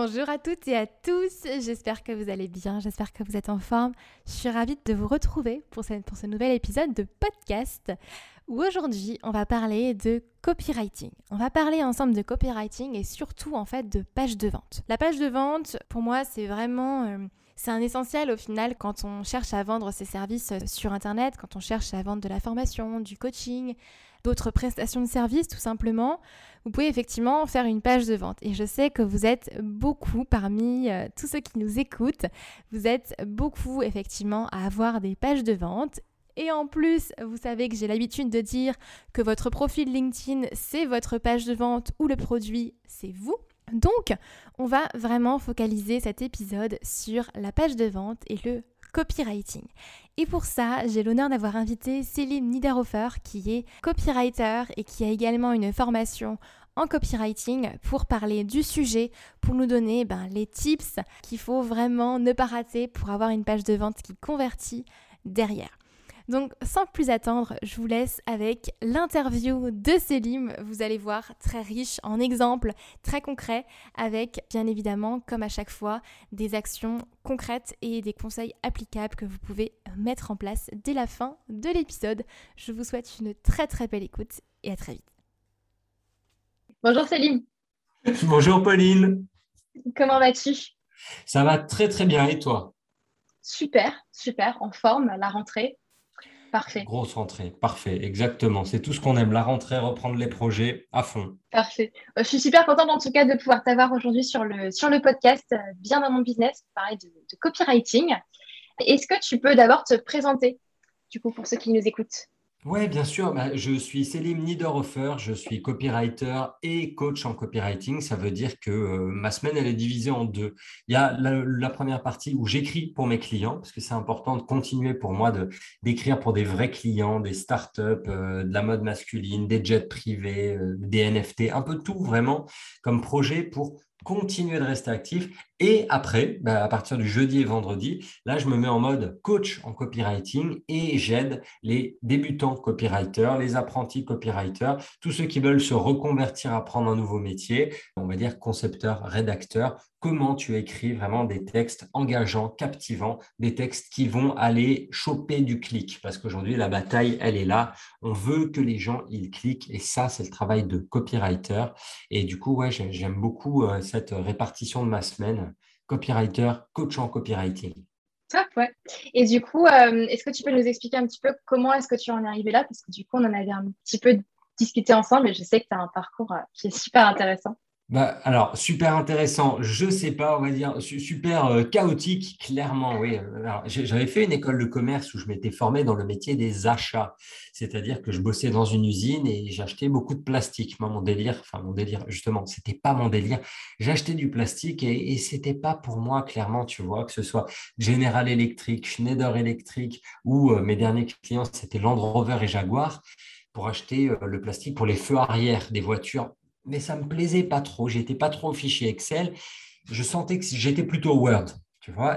Bonjour à toutes et à tous, j'espère que vous allez bien, j'espère que vous êtes en forme. Je suis ravie de vous retrouver pour ce, nouvel épisode de podcast où aujourd'hui on va parler de copywriting. On va parler ensemble de copywriting et surtout en fait de page de vente. La page de vente, pour moi, c'est vraiment... Euh, c'est un essentiel au final quand on cherche à vendre ses services sur Internet, quand on cherche à vendre de la formation, du coaching, d'autres prestations de services tout simplement, vous pouvez effectivement faire une page de vente. Et je sais que vous êtes beaucoup parmi euh, tous ceux qui nous écoutent, vous êtes beaucoup effectivement à avoir des pages de vente. Et en plus, vous savez que j'ai l'habitude de dire que votre profil LinkedIn, c'est votre page de vente ou le produit, c'est vous. Donc, on va vraiment focaliser cet épisode sur la page de vente et le copywriting. Et pour ça, j'ai l'honneur d'avoir invité Céline Niederhofer, qui est copywriter et qui a également une formation en copywriting pour parler du sujet, pour nous donner ben, les tips qu'il faut vraiment ne pas rater pour avoir une page de vente qui convertit derrière. Donc sans plus attendre, je vous laisse avec l'interview de Célim. Vous allez voir, très riche en exemples très concrets, avec bien évidemment, comme à chaque fois, des actions concrètes et des conseils applicables que vous pouvez mettre en place dès la fin de l'épisode. Je vous souhaite une très très belle écoute et à très vite. Bonjour Célim. Bonjour Pauline. Comment vas-tu? Ça va très très bien et toi? Super, super, en forme, la rentrée. Parfait. Grosse rentrée, parfait, exactement. C'est tout ce qu'on aime, la rentrée, reprendre les projets à fond. Parfait. Euh, je suis super contente en tout cas de pouvoir t'avoir aujourd'hui sur le, sur le podcast euh, Bien dans mon business, pour parler de, de copywriting. Est-ce que tu peux d'abord te présenter, du coup, pour ceux qui nous écoutent? Oui, bien sûr. Bah, je suis Selim Niederhofer, je suis copywriter et coach en copywriting. Ça veut dire que euh, ma semaine, elle est divisée en deux. Il y a la, première partie où j'écris pour mes clients, parce que c'est important de continuer pour moi d'écrire pour des vrais clients, des startups, euh, de la mode masculine, des jets privés, euh, des NFT, un peu tout vraiment comme projet pour continuer de rester actif. Et après, bah, à partir du jeudi et vendredi, là, je me mets en mode coach en copywriting et j'aide les débutants copywriters, les apprentis copywriters, tous ceux qui veulent se reconvertir, apprendre un nouveau métier, on va dire concepteur, rédacteur, comment tu écris vraiment des textes engageants, captivants, des textes qui vont aller choper du clic. Parce qu'aujourd'hui, la bataille, elle est là. On veut que les gens, ils cliquent. Et ça, c'est le travail de copywriter. Et du coup, j'aime beaucoup euh, cette répartition de ma semaine. Copywriter, coach en copywriting. Top, ouais. Et du coup, euh, est-ce que tu peux nous expliquer un petit peu comment est-ce que tu en es arrivé là? Parce que du coup, on en avait un petit peu discuté ensemble et je sais que tu as un parcours euh, qui est super intéressant. Bah, alors, super intéressant. Je sais pas, on va dire super euh, chaotique, clairement, oui. J'avais fait une école de commerce où je m'étais formé dans le métier des achats. C'est-à-dire que je bossais dans une usine et j'achetais beaucoup de plastique. Moi, mon délire, enfin, mon délire, justement, c'était pas mon délire. J'achetais du plastique et, et c'était pas pour moi, clairement, tu vois, que ce soit General Electric, Schneider Electric ou euh, mes derniers clients, c'était Land Rover et Jaguar pour acheter euh, le plastique pour les feux arrière des voitures mais ça me plaisait pas trop. J'étais pas trop fichier Excel. Je sentais que j'étais plutôt Word.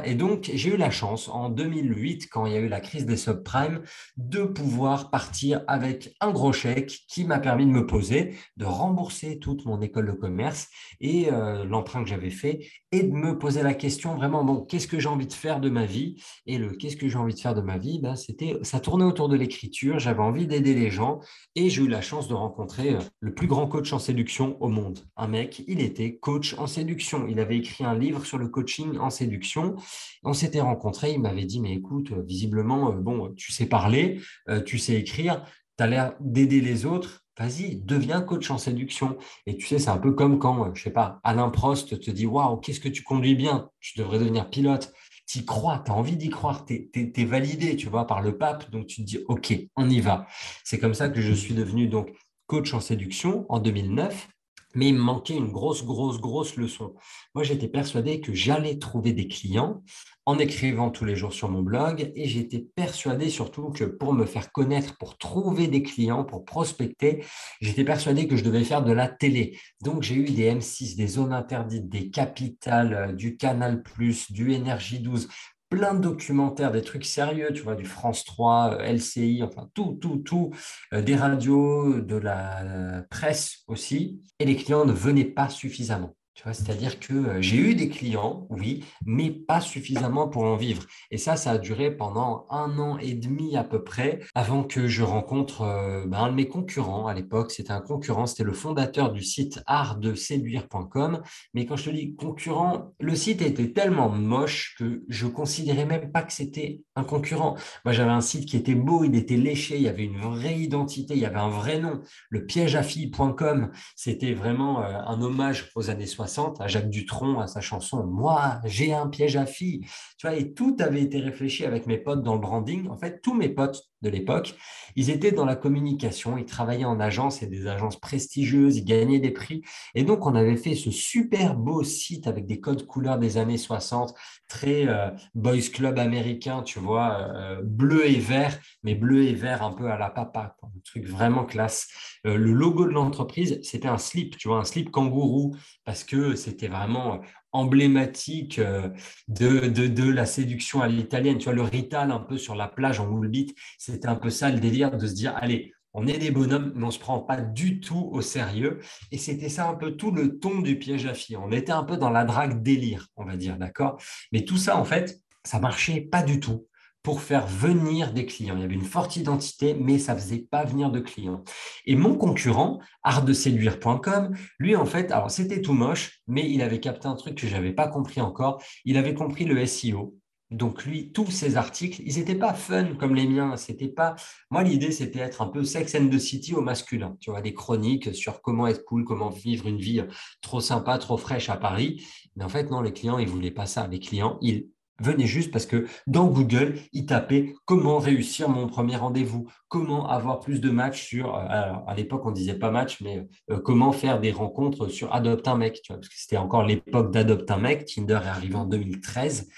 Et donc, j'ai eu la chance en 2008, quand il y a eu la crise des subprimes, de pouvoir partir avec un gros chèque qui m'a permis de me poser, de rembourser toute mon école de commerce et euh, l'emprunt que j'avais fait et de me poser la question vraiment, bon, qu'est-ce que j'ai envie de faire de ma vie? Et le qu'est-ce que j'ai envie de faire de ma vie? Ben, c'était, Ça tournait autour de l'écriture, j'avais envie d'aider les gens et j'ai eu la chance de rencontrer euh, le plus grand coach en séduction au monde. Un mec, il était coach en séduction. Il avait écrit un livre sur le coaching en séduction on s'était rencontrés, il m'avait dit, mais écoute, euh, visiblement, euh, bon, tu sais parler, tu sais écrire, tu as l'air d'aider les autres, vas-y, deviens coach en séduction. Et tu sais, c'est un peu comme quand, je sais pas, Alain Prost te dit, waouh, qu'est-ce que tu conduis bien, tu devrais devenir pilote. Tu y crois, tu as envie d'y croire, tu es, validé, tu vois, par le pape, donc tu te dis, OK, on y va. C'est comme ça que je suis devenu donc coach en séduction en 2009. Mais il me manquait une grosse, grosse, grosse leçon. Moi, j'étais persuadé que j'allais trouver des clients en écrivant tous les jours sur mon blog et j'étais persuadé surtout que pour me faire connaître, pour trouver des clients, pour prospecter, j'étais persuadé que je devais faire de la télé. Donc, j'ai eu des M6, des zones interdites, des capitales, euh, du Canal+, du Énergie 12, plein de documentaires, des trucs sérieux, tu vois, du France 3, euh, LCI, enfin tout, tout, tout, euh, des radios, de la presse aussi. Et les clients ne venaient pas suffisamment c'est-à-dire que euh, j'ai eu des clients, oui, mais pas suffisamment pour en vivre. Et ça, ça a duré pendant un an et demi à peu près avant que je rencontre euh, ben, un de mes concurrents à l'époque. C'était un concurrent, c'était le fondateur du site artdeséduire.com. Mais quand je te dis concurrent, le site était tellement moche que je considérais même pas que c'était un concurrent. Moi, j'avais un site qui était beau, il était léché, il y avait une vraie identité, il y avait un vrai nom. Le piège à filles.com, c'était vraiment euh, un hommage aux années 60 à Jacques Dutronc, à sa chanson Moi, j'ai un piège à filles. Tu vois, et tout avait été réfléchi avec mes potes dans le branding. En fait, tous mes potes de l'époque, ils étaient dans la communication, ils travaillaient en agence et des agences prestigieuses, ils gagnaient des prix. Et donc, on avait fait ce super beau site avec des codes couleurs des années 60, très euh, boys club américain, tu vois, euh, bleu et vert, mais bleu et vert un peu à la papa, un truc vraiment classe. Euh, le logo de l'entreprise, c'était un slip, tu vois, un slip kangourou, parce que c'était vraiment emblématique euh, de, la séduction à l'italienne. Tu vois, le rital un peu sur la plage en moule c'était un peu ça le délire de se dire, allez, on est des bonhommes, mais on ne se prend pas du tout au sérieux. Et c'était ça un peu tout le ton du piège à filles. On était un peu dans la drague délire, on va dire, d'accord? Mais tout ça, en fait, ça marchait pas du tout pour faire venir des clients. Il y avait une forte identité, mais ça ne faisait pas venir de clients. Et mon concurrent, artdeséduire.com, lui, en fait, alors c'était tout moche, mais il avait capté un truc que je n'avais pas compris encore. Il avait compris le SEO. Donc lui, tous ses articles, ils n'étaient pas fun comme les miens. C'était pas. Moi, l'idée, c'était être un peu Sex and the City au masculin. Tu vois, des chroniques sur comment être cool, comment vivre une vie trop sympa, trop fraîche à Paris. Mais en fait, non, les clients, ils voulaient pas ça. Les clients, ils venez juste parce que dans Google, il tapait comment réussir mon premier rendez-vous, comment avoir plus de matchs sur, euh, à l'époque on disait pas match, mais euh, comment faire des rencontres sur Adopte un mec, tu vois, parce que c'était encore l'époque d'Adopte un mec, Tinder est arrivé en 2013.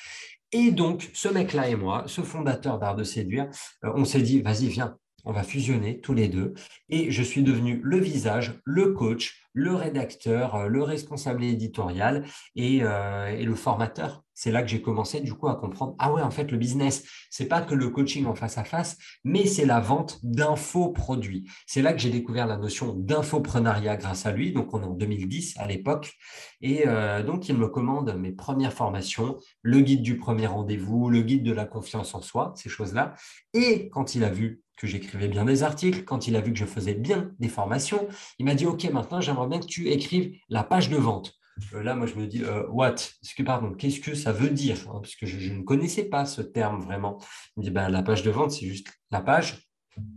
Et donc, ce mec-là et moi, ce fondateur d'Art de Séduire, euh, on s'est dit, vas-y, viens, on va fusionner tous les deux. Et je suis devenu le visage, le coach, le rédacteur, le responsable éditorial et le formateur c'est là que j'ai commencé du coup à comprendre ah ouais en fait le business c'est pas que le coaching en face à face mais c'est la vente d'infoproduits. C'est là que j'ai découvert la notion d'infoprenariat grâce à lui. Donc on est en 2010 à l'époque. Et euh, donc il me commande mes premières formations le guide du premier rendez-vous le guide de la confiance en soi ces choses là et quand il a vu que j'écrivais bien des articles, quand il a vu que je faisais bien des formations, il m'a dit, OK, maintenant, j'aimerais bien que tu écrives la page de vente. Euh, là, moi, je me dis, euh, what? Qu'est-ce que ça veut dire hein, Parce que je, ne connaissais pas ce terme vraiment. Il me dit, ben, la page de vente, c'est juste la page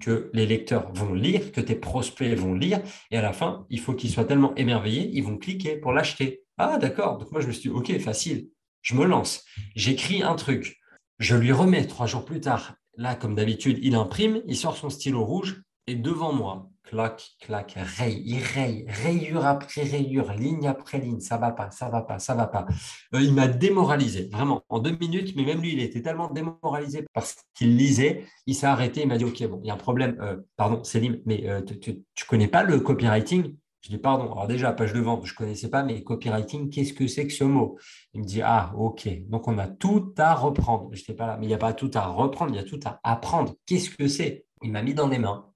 que les lecteurs vont lire, que tes prospects vont lire, et à la fin, il faut qu'ils soient tellement émerveillés, ils vont cliquer pour l'acheter. Ah, d'accord. Donc moi, je me suis dit, OK, facile. Je me lance. J'écris un truc. Je lui remets trois jours plus tard. Là, comme d'habitude, il imprime, il sort son stylo rouge, et devant moi, clac, clac, raye, il raye, rayure après rayure, ligne après ligne, ça va pas, ça va pas, ça va pas. Euh, il m'a démoralisé, vraiment, en deux minutes, mais même lui, il était tellement démoralisé parce qu'il lisait, il s'est arrêté, il m'a dit, OK, bon, il y a un problème, euh, pardon, Céline, mais euh, tu ne connais pas le copywriting? Je dis pardon, alors déjà, page de vente, je ne connaissais pas, mais copywriting, qu'est-ce que c'est que ce mot? Il me dit, ah, ok, donc on a tout à reprendre. Je n'étais pas là, mais il n'y a pas tout à reprendre, il y a tout à apprendre. Qu'est-ce que c'est? Il m'a mis dans les mains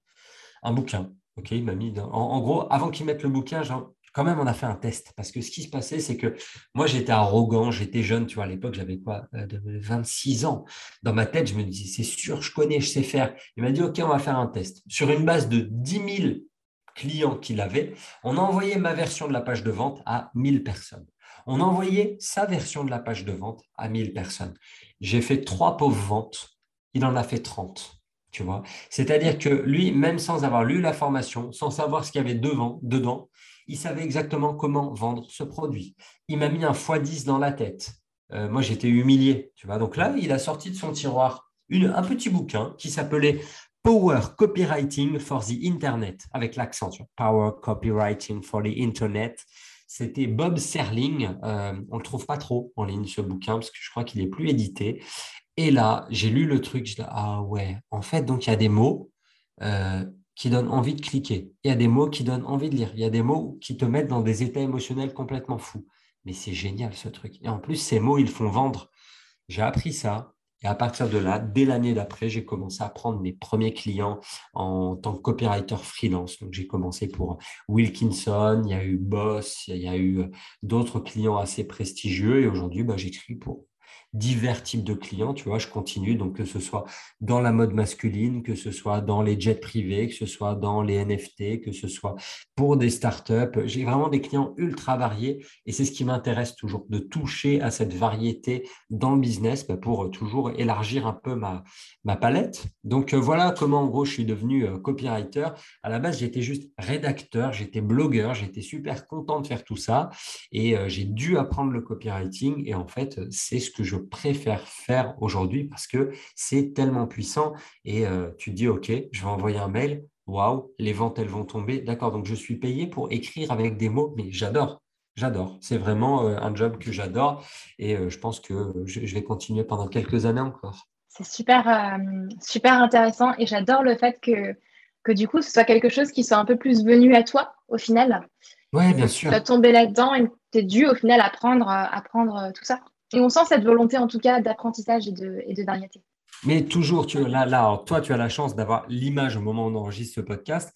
un bouquin Ok, il m'a mis. En, gros, avant qu'il mette le bouquin, genre, quand même, on a fait un test. Parce que ce qui se passait, c'est que moi, j'étais arrogant, j'étais jeune. Tu vois, à l'époque, j'avais quoi 26 euh, ans. Dans ma tête, je me disais, c'est sûr, je connais, je sais faire. Il m'a dit, OK, on va faire un test. Sur une base de 10 000 clients qu'il avait, on a envoyé ma version de la page de vente à 1000 personnes. On a envoyé sa version de la page de vente à 1000 personnes. J'ai fait trois pauvres ventes. Il en a fait 30 tu vois. C'est-à-dire que lui, même sans avoir lu la formation, sans savoir ce qu'il y avait devant, dedans, il savait exactement comment vendre ce produit. Il m'a mis un x10 dans la tête. Euh, moi, j'étais humilié, tu vois. Donc là, il a sorti de son tiroir un petit bouquin qui s'appelait Power Copywriting for the Internet, avec l'accent Power Copywriting for the Internet. C'était Bob Serling. Euh, on ne le trouve pas trop en ligne, ce bouquin, parce que je crois qu'il n'est plus édité. Et là, j'ai lu le truc, je dis, ah ouais, en fait, donc il y a des mots euh, qui donnent envie de cliquer. Il y a des mots qui donnent envie de lire. Il y a des mots qui te mettent dans des états émotionnels complètement fous. Mais c'est génial ce truc. Et en plus, ces mots, ils font vendre. J'ai appris ça. Et à partir de là, dès l'année d'après, j'ai commencé à prendre mes premiers clients en tant que copywriter freelance. Donc, j'ai commencé pour Wilkinson, il y a eu Boss, il y a eu d'autres clients assez prestigieux. Et aujourd'hui, bah, j'écris pour divers types de clients, tu vois, je continue, donc que ce soit dans la mode masculine, que ce soit dans les jets privés, que ce soit dans les NFT, que ce soit pour des startups. J'ai vraiment des clients ultra variés et c'est ce qui m'intéresse toujours, de toucher à cette variété dans le business bah, pour toujours élargir un peu ma, ma palette. Donc euh, voilà comment en gros je suis devenu euh, copywriter. À la base, j'étais juste rédacteur, j'étais blogueur, j'étais super content de faire tout ça et euh, j'ai dû apprendre le copywriting et en fait, c'est ce que je préfère faire aujourd'hui parce que c'est tellement puissant et euh, tu te dis, OK, je vais envoyer un mail, waouh, les ventes, elles vont tomber. D'accord, donc je suis payé pour écrire avec des mots, mais j'adore. J'adore. C'est vraiment euh, un job que j'adore et euh, je pense que je, vais continuer pendant quelques années encore. C'est super, super intéressant et j'adore le fait que, que du coup, ce soit quelque chose qui soit un peu plus venu à toi au final. Oui, bien sûr. Tu as tombé là-dedans et tu es dû au final apprendre, apprendre tout ça. Et on sent cette volonté, en tout cas, d'apprentissage et de, variété. Mais toujours, tu, là, toi, tu as la chance d'avoir l'image au moment où on enregistre ce podcast.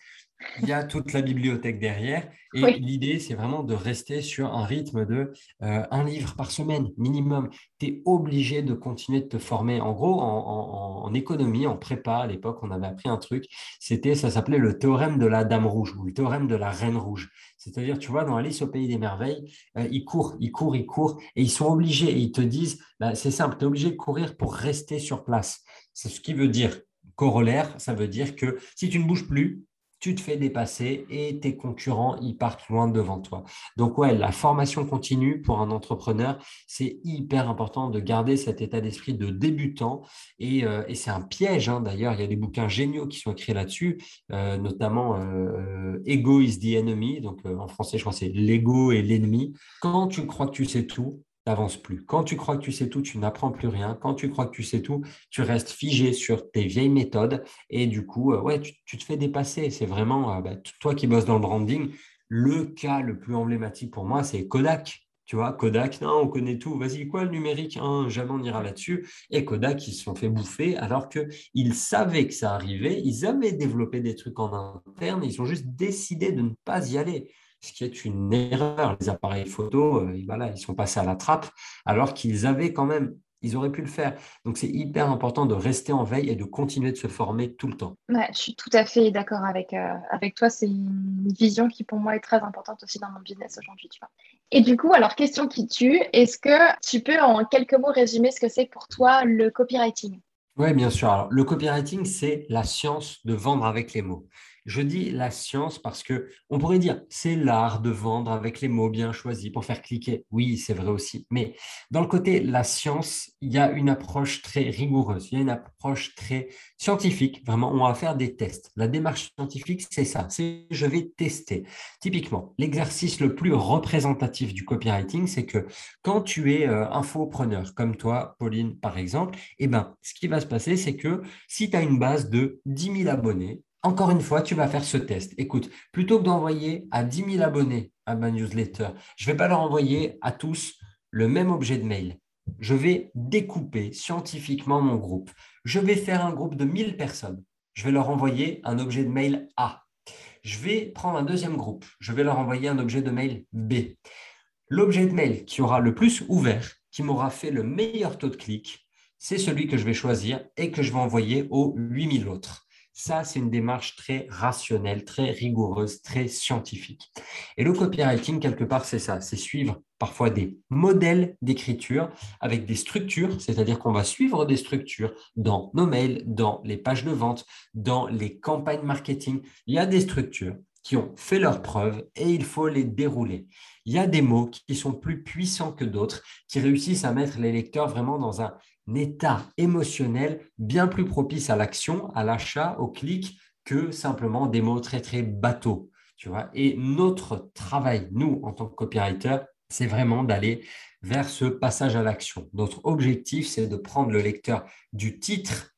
Il y a toute la bibliothèque derrière. Et l'idée, c'est vraiment de rester sur un rythme de euh, un livre par semaine minimum. Tu es obligé de continuer de te former. En gros, en, économie, en prépa, à l'époque, on avait appris un truc. C'était, ça s'appelait le théorème de la dame rouge ou le théorème de la reine rouge. C'est-à-dire, tu vois, dans Alice au pays des merveilles, euh, ils courent, ils courent, ils courent, et ils sont obligés, et ils te disent, bah, c'est simple, tu es obligé de courir pour rester sur place. C'est ce qui veut dire corollaire, ça veut dire que si tu ne bouges plus, tu te fais dépasser et tes concurrents, ils partent loin devant toi. Donc ouais, la formation continue pour un entrepreneur, c'est hyper important de garder cet état d'esprit de débutant et, euh, c'est un piège. Hein. D'ailleurs, il y a des bouquins géniaux qui sont écrits là-dessus, euh, notamment euh, Ego is the enemy, donc en français, je crois c'est l'ego et l'ennemi. Quand tu crois que tu sais tout, n'avances plus. Quand tu crois que tu sais tout, tu n'apprends plus rien. Quand tu crois que tu sais tout, tu restes figé sur tes vieilles méthodes et du coup, euh, ouais, tu, te fais dépasser. C'est vraiment, euh, bah, toi qui bosses dans le branding, le cas le plus emblématique pour moi, c'est Kodak. Tu vois, Kodak, non, on connaît tout. Vas-y, quoi le numérique hein, Jamais on ira là-dessus. Et Kodak, ils se sont fait bouffer alors qu'ils savaient que ça arrivait. Ils avaient développé des trucs en interne. Ils ont juste décidé de ne pas y aller ce qui est une erreur. Les appareils photo, euh, voilà, ils sont passés à la trappe, alors qu'ils avaient quand même, ils auraient pu le faire. Donc c'est hyper important de rester en veille et de continuer de se former tout le temps. Ouais, je suis tout à fait d'accord avec, euh, avec toi. C'est une vision qui pour moi est très importante aussi dans mon business aujourd'hui. Tu vois. Et du coup, alors question qui tue, est-ce que tu peux en quelques mots résumer ce que c'est pour toi le copywriting? Oui, bien sûr. Alors, le copywriting, c'est la science de vendre avec les mots. Je dis la science parce que on pourrait dire c'est l'art de vendre avec les mots bien choisis pour faire cliquer. Oui, c'est vrai aussi. Mais dans le côté la science, il y a une approche très rigoureuse, il y a une approche très scientifique. Vraiment, on va faire des tests. La démarche scientifique, c'est ça. C'est je vais tester. Typiquement, l'exercice le plus représentatif du copywriting, c'est que quand tu es euh, infopreneur, comme toi, Pauline, par exemple, eh ben, ce qui va se passer, c'est que si tu as une base de 10 000 abonnés, encore une fois, tu vas faire ce test. Écoute, plutôt que d'envoyer à 10 000 abonnés à ma newsletter, je ne vais pas leur envoyer à tous le même objet de mail. Je vais découper scientifiquement mon groupe. Je vais faire un groupe de 1000 personnes. Je vais leur envoyer un objet de mail A. Je vais prendre un deuxième groupe. Je vais leur envoyer un objet de mail B. L'objet de mail qui aura le plus ouvert, qui m'aura fait le meilleur taux de clic, c'est celui que je vais choisir et que je vais envoyer aux 8000 autres. Ça, c'est une démarche très rationnelle, très rigoureuse, très scientifique. Et le copywriting, quelque part, c'est ça, c'est suivre parfois des modèles d'écriture avec des structures, c'est-à-dire qu'on va suivre des structures dans nos mails, dans les pages de vente, dans les campagnes marketing. Il y a des structures qui ont fait leurs preuves et il faut les dérouler. Il y a des mots qui sont plus puissants que d'autres, qui réussissent à mettre les lecteurs vraiment dans un état émotionnel bien plus propice à l'action, à l'achat, au clic, que simplement des mots très très bateaux. Tu vois et notre travail, nous, en tant que copywriter, c'est vraiment d'aller vers ce passage à l'action. Notre objectif, c'est de prendre le lecteur du titre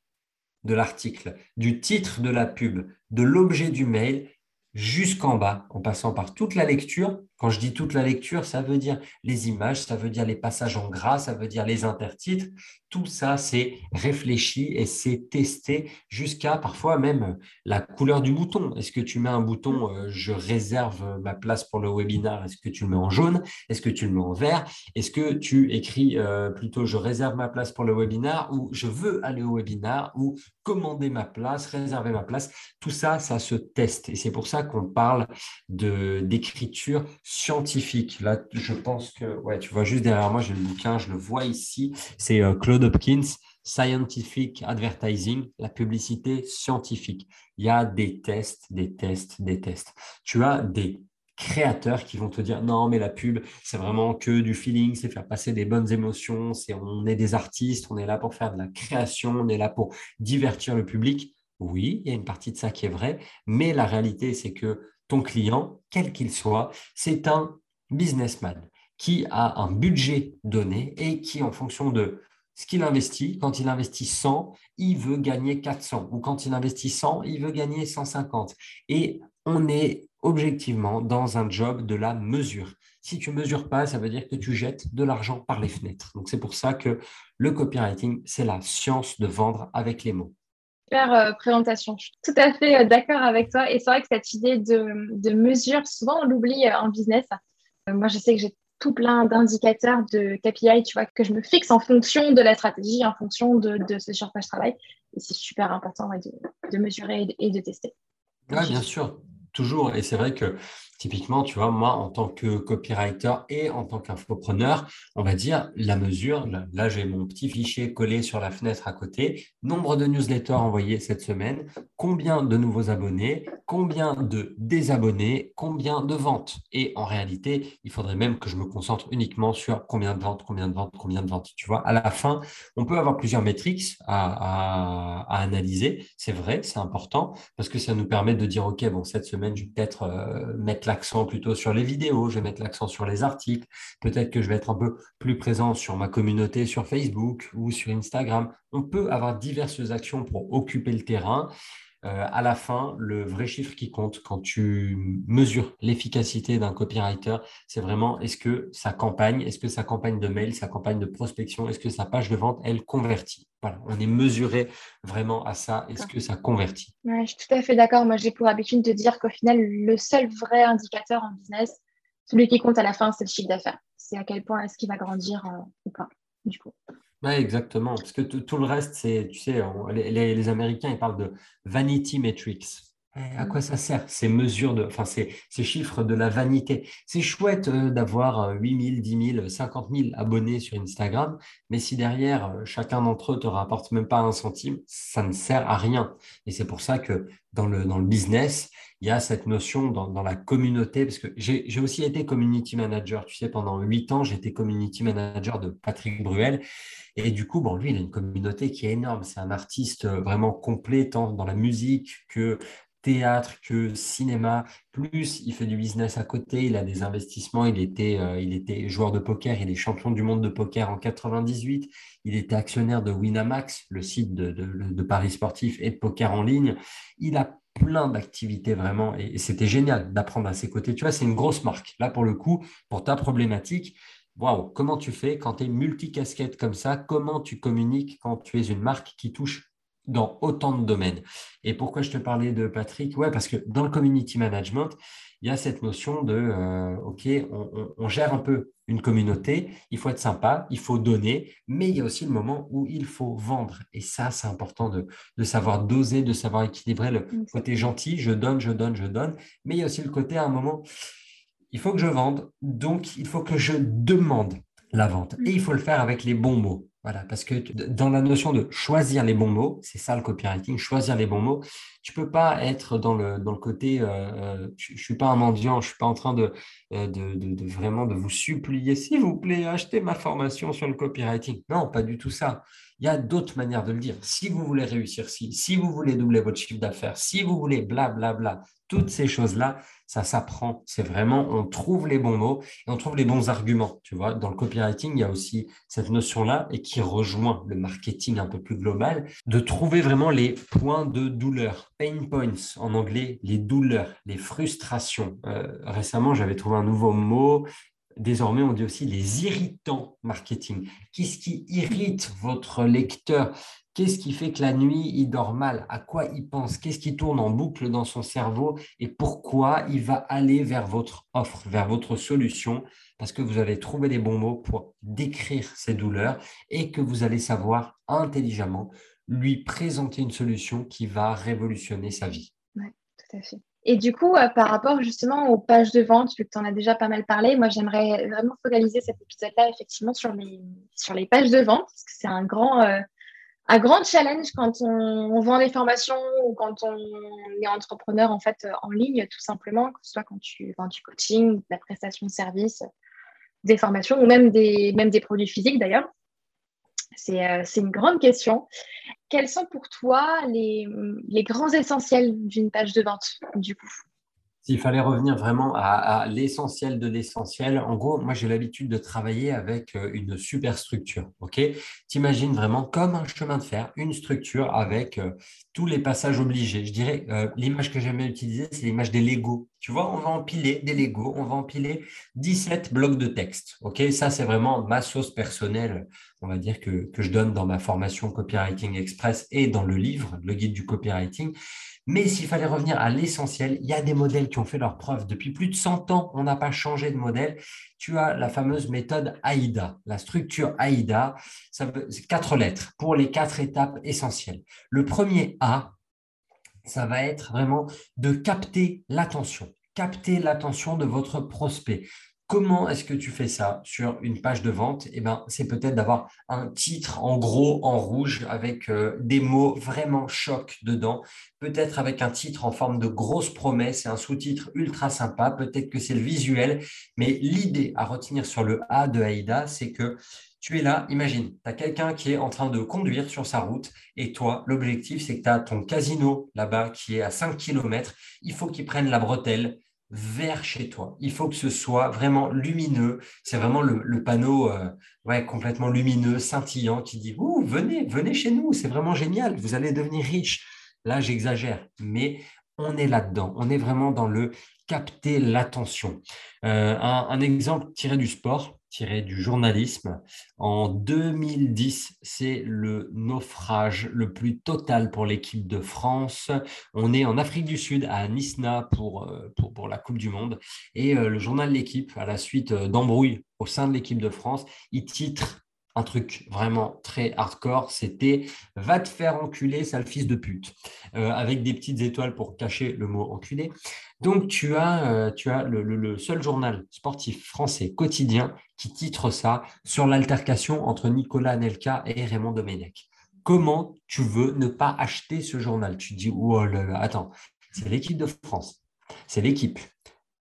de l'article, du titre de la pub, de l'objet du mail jusqu'en bas, en passant par toute la lecture. Quand je dis toute la lecture, ça veut dire les images, ça veut dire les passages en gras, ça veut dire les intertitres. Tout ça, c'est réfléchi et c'est testé jusqu'à parfois même la couleur du bouton. Est-ce que tu mets un bouton euh, je réserve ma place pour le webinar Est-ce que tu le mets en jaune Est-ce que tu le mets en vert Est-ce que tu écris euh, plutôt je réserve ma place pour le webinar ou je veux aller au webinar ou commander ma place, réserver ma place Tout ça, ça se teste et c'est pour ça qu'on parle d'écriture scientifique. Là, je pense que, ouais, tu vois juste derrière moi, j'ai le bouquin, je le vois ici. C'est euh, Claude Hopkins, Scientific Advertising, la publicité scientifique. Il y a des tests, des tests, des tests. Tu as des créateurs qui vont te dire non mais la pub c'est vraiment que du feeling c'est faire passer des bonnes émotions c'est on est des artistes on est là pour faire de la création on est là pour divertir le public oui il y a une partie de ça qui est vrai mais la réalité c'est que ton client quel qu'il soit c'est un businessman qui a un budget donné et qui, en fonction de ce qu'il investit, quand il investit 100, il veut gagner 400. Ou quand il investit 100, il veut gagner 150. Et on est objectivement dans un job de la mesure. Si tu ne mesures pas, ça veut dire que tu jettes de l'argent par les fenêtres. Donc c'est pour ça que le copywriting, c'est la science de vendre avec les mots. Super euh, présentation. Je suis tout à fait euh, d'accord avec toi. Et c'est vrai que cette idée de, de mesure, souvent on l'oublie euh, en business. moi, je sais que j'ai tout plein d'indicateurs de KPI, tu vois, que je me fixe en fonction de la stratégie, en fonction de, ce sur quoi je travaille. Et c'est super important de, mesurer et de, tester. Oui, bien sûr, toujours. Et c'est vrai que Typiquement, tu vois, moi, en tant que copywriter et en tant qu'infopreneur, on va dire la mesure. Là, j'ai mon petit fichier collé sur la fenêtre à côté. Nombre de newsletters envoyés cette semaine, combien de nouveaux abonnés, combien de désabonnés, combien de ventes. Et en réalité, il faudrait même que je me concentre uniquement sur combien de ventes, combien de ventes, combien de ventes. Tu vois, à la fin, on peut avoir plusieurs métriques à, analyser. C'est vrai, c'est important parce que ça nous permet de dire, OK, bon, cette semaine, je vais peut-être euh, mettre l'accent plutôt sur les vidéos, je vais mettre l'accent sur les articles, peut-être que je vais être un peu plus présent sur ma communauté sur Facebook ou sur Instagram. On peut avoir diverses actions pour occuper le terrain. Euh, à la fin, le vrai chiffre qui compte quand tu mesures l'efficacité d'un copywriter, c'est vraiment est-ce que sa campagne, est-ce que sa campagne de mail, sa campagne de prospection, est-ce que sa page de vente, elle convertit? Voilà, on est mesuré vraiment à ça. Est-ce que ça convertit? Je suis tout à fait d'accord. Moi, j'ai pour habitude de dire qu'au final, le seul vrai indicateur en business, celui qui compte à la fin, c'est le chiffre d'affaires. C'est à quel point est-ce qu'il va grandir euh, ou pas, du coup. Oui, exactement. Parce que tout le reste, c'est, tu sais, les, Américains, ils parlent de vanity metrics. À quoi ça sert Ces mesures, de, enfin, ces, ces chiffres de la vanité? C'est chouette euh, d'avoir 8 000, 10 000, 50 000 abonnés sur Instagram, mais si derrière, euh, chacun d'entre eux te rapporte même pas un centime, ça ne sert à rien. Et c'est pour ça que dans le, dans le business, il y a cette notion dans, dans la communauté, parce que j'ai aussi été community manager. Tu sais, pendant huit ans, j'étais community manager de Patrick Bruel. Et du coup, bon, lui, il a une communauté qui est énorme. C'est un artiste euh, vraiment complet, tant dans la musique que théâtre que cinéma, plus il fait du business à côté, il a des investissements, il était, euh, joueur de poker, il est champion du monde de poker en 98, il était actionnaire de Winamax, le site de, Paris sportif et poker en ligne. Il a plein d'activités vraiment et, et c'était génial d'apprendre à ses côtés. Tu vois, c'est une grosse marque. Là, pour le coup, pour ta problématique, waouh, comment tu fais quand tu es multicasquette comme ça? Comment tu communiques quand tu es une marque qui touche dans autant de domaines Et pourquoi je te parlais de Patrick? Ouais, parce que dans le community management, il y a cette notion de euh, OK, on, gère un peu une communauté, il faut être sympa, il faut donner, mais il y a aussi le moment où il faut vendre. Et ça, c'est important de, de, savoir doser, de savoir équilibrer le côté gentil, je donne, je donne, je donne, mais il y a aussi le côté à un moment il faut que je vende, donc il faut que je demande la vente. Et il faut le faire avec les bons mots. Voilà, parce que dans la notion de choisir les bons mots, c'est ça le copywriting, choisir les bons mots, tu peux pas être dans le, dans côté, euh, euh, je ne suis pas un mendiant, je ne suis pas en train de, euh, de, vraiment de vous supplier, s'il vous plaît, achetez ma formation sur le copywriting. Non, pas du tout ça. Il y a d'autres manières de le dire. Si vous voulez réussir, si, si vous voulez doubler votre chiffre d'affaires, si vous voulez blablabla, bla, bla, toutes ces choses-là, ça s'apprend. C'est vraiment, on trouve les bons mots et on trouve les bons arguments. Tu vois, dans le copywriting, il y a aussi cette notion-là et qui rejoint le marketing un peu plus global, de trouver vraiment les points de douleur, pain points en anglais, les douleurs, les frustrations. Euh, récemment, j'avais trouvé un nouveau mot. Désormais, on dit aussi les irritants marketing. Qu'est-ce qui irrite votre lecteur? Qu'est-ce qui fait que la nuit, il dort mal? À quoi il pense? Qu'est-ce qui tourne en boucle dans son cerveau? Et pourquoi il va aller vers votre offre, vers votre solution? Parce que vous allez trouver les bons mots pour décrire ces douleurs et que vous allez savoir intelligemment lui présenter une solution qui va révolutionner sa vie. Oui, tout à fait. Et du coup, euh, par rapport justement aux pages de vente, vu que tu en as déjà pas mal parlé, moi j'aimerais vraiment focaliser cet épisode-là effectivement sur les, sur les pages de vente, parce que c'est un grand, euh, un grand challenge quand on, vend des formations ou quand on est entrepreneur en fait en ligne, tout simplement, que ce soit quand tu vends du coaching, de la prestation de service, des formations ou même des, même des produits physiques d'ailleurs. C'est euh, une grande question. Quels sont pour toi les, les grands essentiels d'une page de vente du coup? S'il fallait revenir vraiment à, l'essentiel de l'essentiel, en gros, moi j'ai l'habitude de travailler avec euh, une super structure. Ok, t'imagines vraiment comme un chemin de fer, une structure avec euh, tous les passages obligés. Je dirais euh, l'image que j'aime utiliser, c'est l'image des Lego. Tu vois, on va empiler des Lego, on va empiler 17 blocs de texte. Ok, ça c'est vraiment ma sauce personnelle, on va dire que, que je donne dans ma formation Copywriting Express et dans le livre, le guide du copywriting. Mais s'il fallait revenir à l'essentiel, il y a des modèles qui ont fait leur preuve. Depuis plus de 100 ans, on n'a pas changé de modèle. Tu as la fameuse méthode AIDA, la structure AIDA. Ça c'est quatre lettres pour les quatre étapes essentielles. Le premier A, ça va être vraiment de capter l'attention capter l'attention de votre prospect. Comment est-ce que tu fais ça sur une page de vente? Eh ben, c'est peut-être d'avoir un titre en gros, en rouge, avec euh, des mots vraiment choc dedans. Peut-être avec un titre en forme de grosse promesse et un sous-titre ultra sympa. Peut-être que c'est le visuel. Mais l'idée à retenir sur le A de Aïda, c'est que tu es là, imagine, tu as quelqu'un qui est en train de conduire sur sa route et toi, l'objectif, c'est que tu as ton casino là-bas qui est à 5 km. Il faut qu'il prenne la bretelle vers chez toi. Il faut que ce soit vraiment lumineux. C'est vraiment le, panneau euh, complètement lumineux, scintillant, qui dit Ouh, venez, venez chez nous, c'est vraiment génial, vous allez devenir riche. Là, j'exagère, mais on est là-dedans. On est vraiment dans le capter l'attention. Euh, un, exemple tiré du sport, tiré du journalisme. En 2010, c'est le naufrage le plus total pour l'équipe de France. On est en Afrique du Sud, à Nisna, pour, euh, la Coupe du Monde. Et euh, le journal L'équipe, à la suite euh, d'embrouilles au sein de l'équipe de France, il titre un truc vraiment très hardcore, c'était va te faire enculer, sale fils de pute, avec des petites étoiles pour cacher le mot enculé. Donc, tu as, euh, tu as le, seul journal sportif français quotidien qui titre ça sur l'altercation entre Nicolas Anelka et Raymond Domenech. Comment tu veux ne pas acheter ce journal? Tu dis, oh là là, attends, c'est l'équipe de France, c'est l'équipe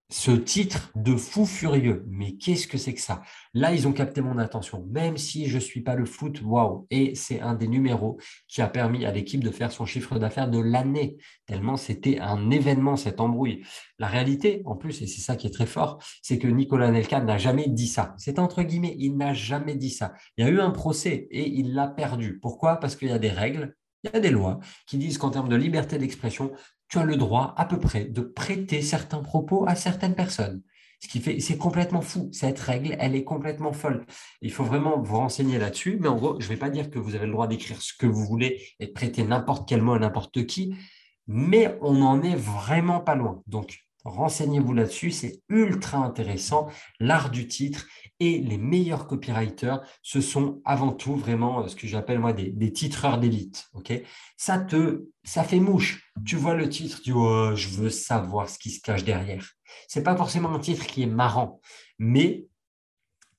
ce titre de fou furieux. Mais qu'est-ce que c'est que ça? Là, ils ont capté mon attention, même si je ne suis pas le foot, waouh Et c'est un des numéros qui a permis à l'équipe de faire son chiffre d'affaires de l'année, tellement c'était un événement, cette embrouille. La réalité, en plus, et c'est ça qui est très fort, c'est que Nicolas Nelka n'a jamais dit ça. C'est entre guillemets, il n'a jamais dit ça. Il y a eu un procès et il l'a perdu. Pourquoi? Parce qu'il y a des règles il y a des lois qui disent qu'en termes de liberté d'expression, tu as le droit à peu près de prêter certains propos à certaines personnes. Ce qui fait, c'est complètement fou. Cette règle, elle est complètement folle. Il faut vraiment vous renseigner là-dessus. Mais en gros, je ne vais pas dire que vous avez le droit d'écrire ce que vous voulez et de prêter n'importe quel mot à n'importe qui, mais on n'en est vraiment pas loin. Donc, renseignez-vous là-dessus. C'est ultra intéressant. L'art du titre et les meilleurs copywriters, ce sont avant tout vraiment euh, ce que j'appelle moi des, titreurs d'élite. Ça te, ça fait mouche. Tu vois le titre, tu vois, je veux savoir ce qui se cache derrière. C'est pas forcément un titre qui est marrant, mais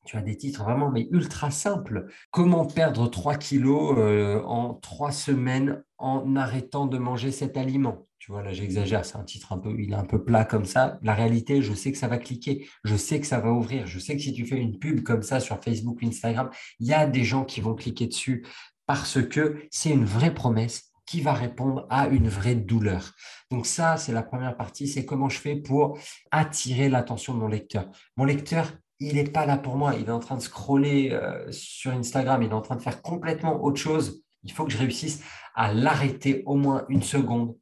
tu as des titres vraiment mais ultra simples. Comment perdre 3 kilos euh, en 3 semaines en arrêtant de manger cet aliment? Tu vois, là j'exagère, c'est un titre un peu, il est un peu plat comme ça. La réalité, je sais que ça va cliquer, je sais que ça va ouvrir, je sais que si tu fais une pub comme ça sur Facebook Instagram, il y a des gens qui vont cliquer dessus parce que c'est une vraie promesse qui va répondre à une vraie douleur. Donc ça, c'est la première partie, c'est comment je fais pour attirer l'attention de mon lecteur. Mon lecteur, il n'est pas là pour moi, il est en train de scroller euh, sur Instagram, il est en train de faire complètement autre chose. Il faut que je réussisse à l'arrêter au moins une seconde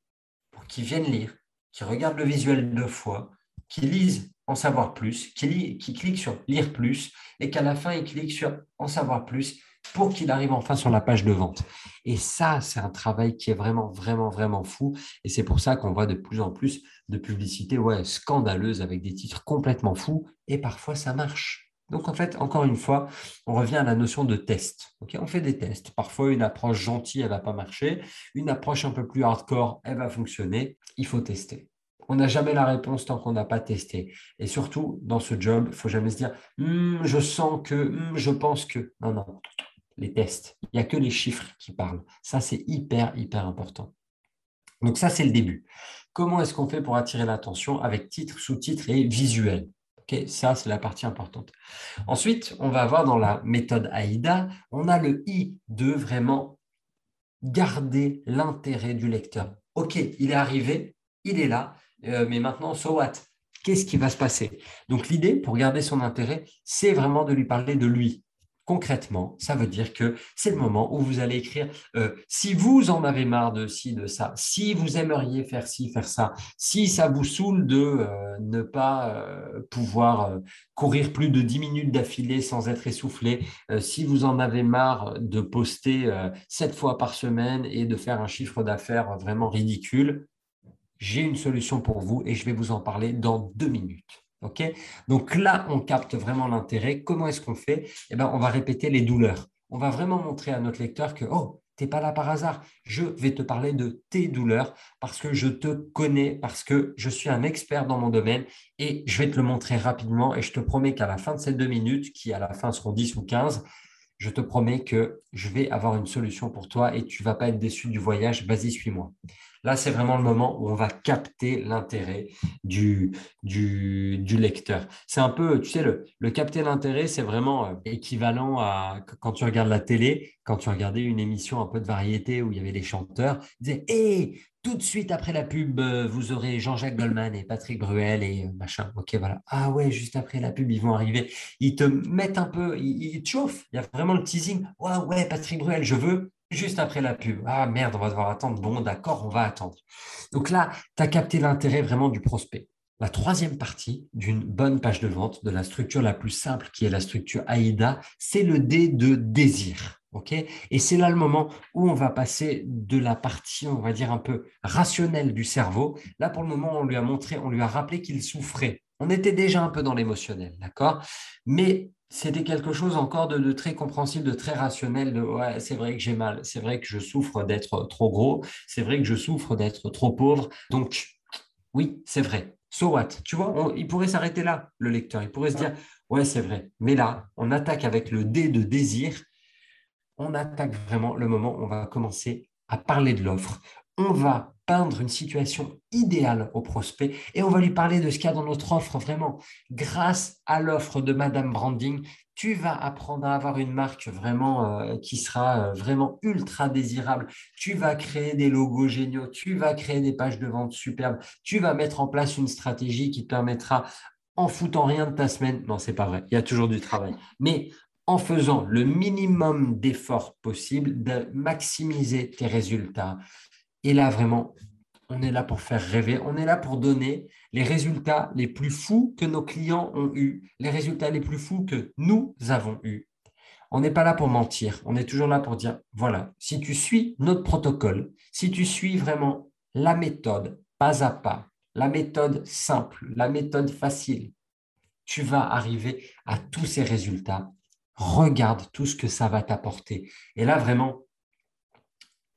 pour qu'il vienne lire, qu'il regarde le visuel deux fois, qu'il lise en savoir plus, qu'il clique sur lire plus et qu'à la fin, il clique sur en savoir plus pour qu'il arrive enfin sur la page de vente. Et ça, c'est un travail qui est vraiment, vraiment, vraiment fou. Et c'est pour ça qu'on voit de plus en plus de publicités scandaleuses avec des titres complètement fous. Et parfois, ça marche. Donc, en fait, encore une fois, on revient à la notion de test. on fait des tests. Parfois, une approche gentille, elle ne va pas marcher. Une approche un peu plus hardcore, elle va fonctionner. Il faut tester. On n'a jamais la réponse tant qu'on n'a pas testé. Et surtout, dans ce job, il ne faut jamais se dire hmm, je sens que, hmm, je pense que. Non, non les tests. Il n'y a que les chiffres qui parlent. Ça, c'est hyper, hyper important. Donc ça, c'est le début. Comment est-ce qu'on fait pour attirer l'attention avec titre, sous-titre et visuel? Ça, c'est la partie importante. Ensuite, on va voir dans la méthode AIDA, on a le I de vraiment garder l'intérêt du lecteur. Ok, il est arrivé, il est là, euh, mais maintenant, so what? Qu'est-ce qui va se passer? Donc l'idée, pour garder son intérêt, c'est vraiment de lui parler de lui, Concrètement, ça veut dire que c'est le moment où vous allez écrire euh, si vous en avez marre de ci, de ça, si vous aimeriez faire ci, faire ça, si ça vous saoule de euh, ne pas euh, pouvoir courir plus de 10 minutes d'affilée sans être essoufflé, si vous en avez marre de poster 7 fois par semaine et de faire un chiffre d'affaires vraiment ridicule, j'ai une solution pour vous et je vais vous en parler dans deux minutes. Donc là, on capte vraiment l'intérêt. Comment est-ce qu'on fait? Eh ben, On va répéter les douleurs. On va vraiment montrer à notre lecteur que, oh, tu n'es pas là par hasard. Je vais te parler de tes douleurs parce que je te connais, parce que je suis un expert dans mon domaine et je vais te le montrer rapidement. Et je te promets qu'à la fin de ces deux minutes, qui à la fin seront 10 ou 15, je te promets que je vais avoir une solution pour toi et tu ne vas pas être déçu du voyage. Vas-y, suis-moi. Là, c'est vraiment le moment où on va capter l'intérêt du, lecteur. C'est un peu, tu sais, le, capter l'intérêt, c'est vraiment euh, équivalent à quand tu regardes la télé, quand tu regardais une émission un peu de variété où il y avait les chanteurs, ils disaient Hé, tout de suite après la pub, euh, vous aurez Jean-Jacques Goldman et Patrick Bruel et euh, machin. Ok, voilà. Ah ouais, juste après la pub, ils vont arriver. Ils te mettent un peu, ils, te chauffent. Il y a vraiment le teasing. Ouais, ouais, Patrick Bruel, je veux juste après la pub. Ah merde, on va devoir attendre. Bon, d'accord, on va attendre. Donc là, tu as capté l'intérêt vraiment du prospect. La troisième partie d'une bonne page de vente, de la structure la plus simple qui est la structure AIDA, c'est le D de désir. Et c'est là le moment où on va passer de la partie, on va dire, un peu rationnelle du cerveau. Là, pour le moment, on lui a montré, on lui a rappelé qu'il souffrait. On était déjà un peu dans l'émotionnel, d'accord? Mais c'était quelque chose encore de, très compréhensible, de très rationnel, de ouais, c'est vrai que j'ai mal, c'est vrai que je souffre d'être trop gros, c'est vrai que je souffre d'être trop pauvre. Donc, oui, c'est vrai. So what? Tu vois, il pourrait s'arrêter là, le lecteur. Il pourrait se dire, ouais, c'est vrai. Mais là, on attaque avec le dé de désir on attaque vraiment le moment où on va commencer à parler de l'offre. On va peindre une situation idéale au prospect et on va lui parler de ce qu'il y a dans notre offre vraiment. Grâce à l'offre de Madame Branding, tu vas apprendre à avoir une marque vraiment euh, qui sera euh, vraiment ultra désirable. Tu vas créer des logos géniaux, tu vas créer des pages de vente superbes, tu vas mettre en place une stratégie qui te permettra en foutant rien de ta semaine. Non, c'est pas vrai. Il y a toujours du travail. Mais en faisant le minimum d'efforts possible, de maximiser tes résultats. Et là, vraiment, on est là pour faire rêver, on est là pour donner les résultats les plus fous que nos clients ont eus, les résultats les plus fous que nous avons eus. On n'est pas là pour mentir, on est toujours là pour dire, voilà, si tu suis notre protocole, si tu suis vraiment la méthode pas à pas, la méthode simple, la méthode facile, tu vas arriver à tous ces résultats regarde tout ce que ça va t'apporter. Et là, vraiment,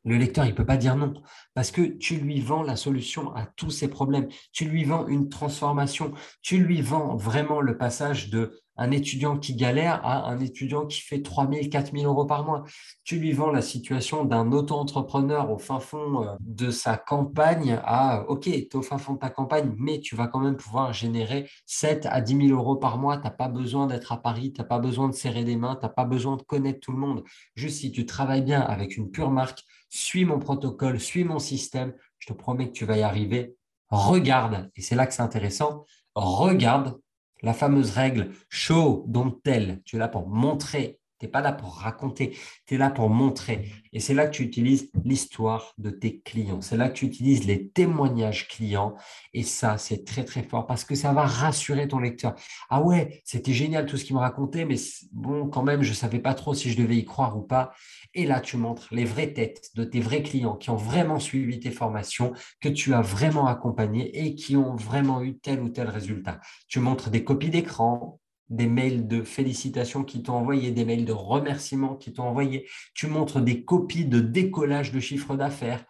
le lecteur, il ne peut pas dire non, parce que tu lui vends la solution à tous ses problèmes. Tu lui vends une transformation. Tu lui vends vraiment le passage de un étudiant qui galère à un étudiant qui fait 3 000, 4 000 euros par mois. Tu lui vends la situation d'un auto-entrepreneur au fin fond euh, de sa campagne à, OK, tu es au fin fond de ta campagne, mais tu vas quand même pouvoir générer 7 à 10 000 euros par mois. Tu n'as pas besoin d'être à Paris, tu n'as pas besoin de serrer des mains, tu n'as pas besoin de connaître tout le monde. Juste si tu travailles bien avec une pure marque, suis mon protocole, suis mon système, je te promets que tu vas y arriver. Regarde, et c'est là que c'est intéressant, regarde la fameuse règle show, don't tell. Tu es là pour montrer. Tu n'es pas là pour raconter. Tu es là pour montrer. Et c'est là que tu utilises l'histoire de tes clients. C'est là que tu utilises les témoignages clients. Et ça, c'est très, très fort parce que ça va rassurer ton lecteur. Ah ouais, c'était génial tout ce qu'il me racontait, mais bon, quand même, je ne savais pas trop si je devais y croire ou pas. Et là, tu montres les vraies têtes de tes vrais clients qui ont vraiment suivi tes formations, que tu as vraiment accompagnés et qui ont vraiment eu tel ou tel résultat. Tu montres des copies d'écran, des mails de félicitations qui t'ont envoyé, des mails de remerciements qui t'ont envoyé. Tu montres des copies de décollage de chiffre d'affaires.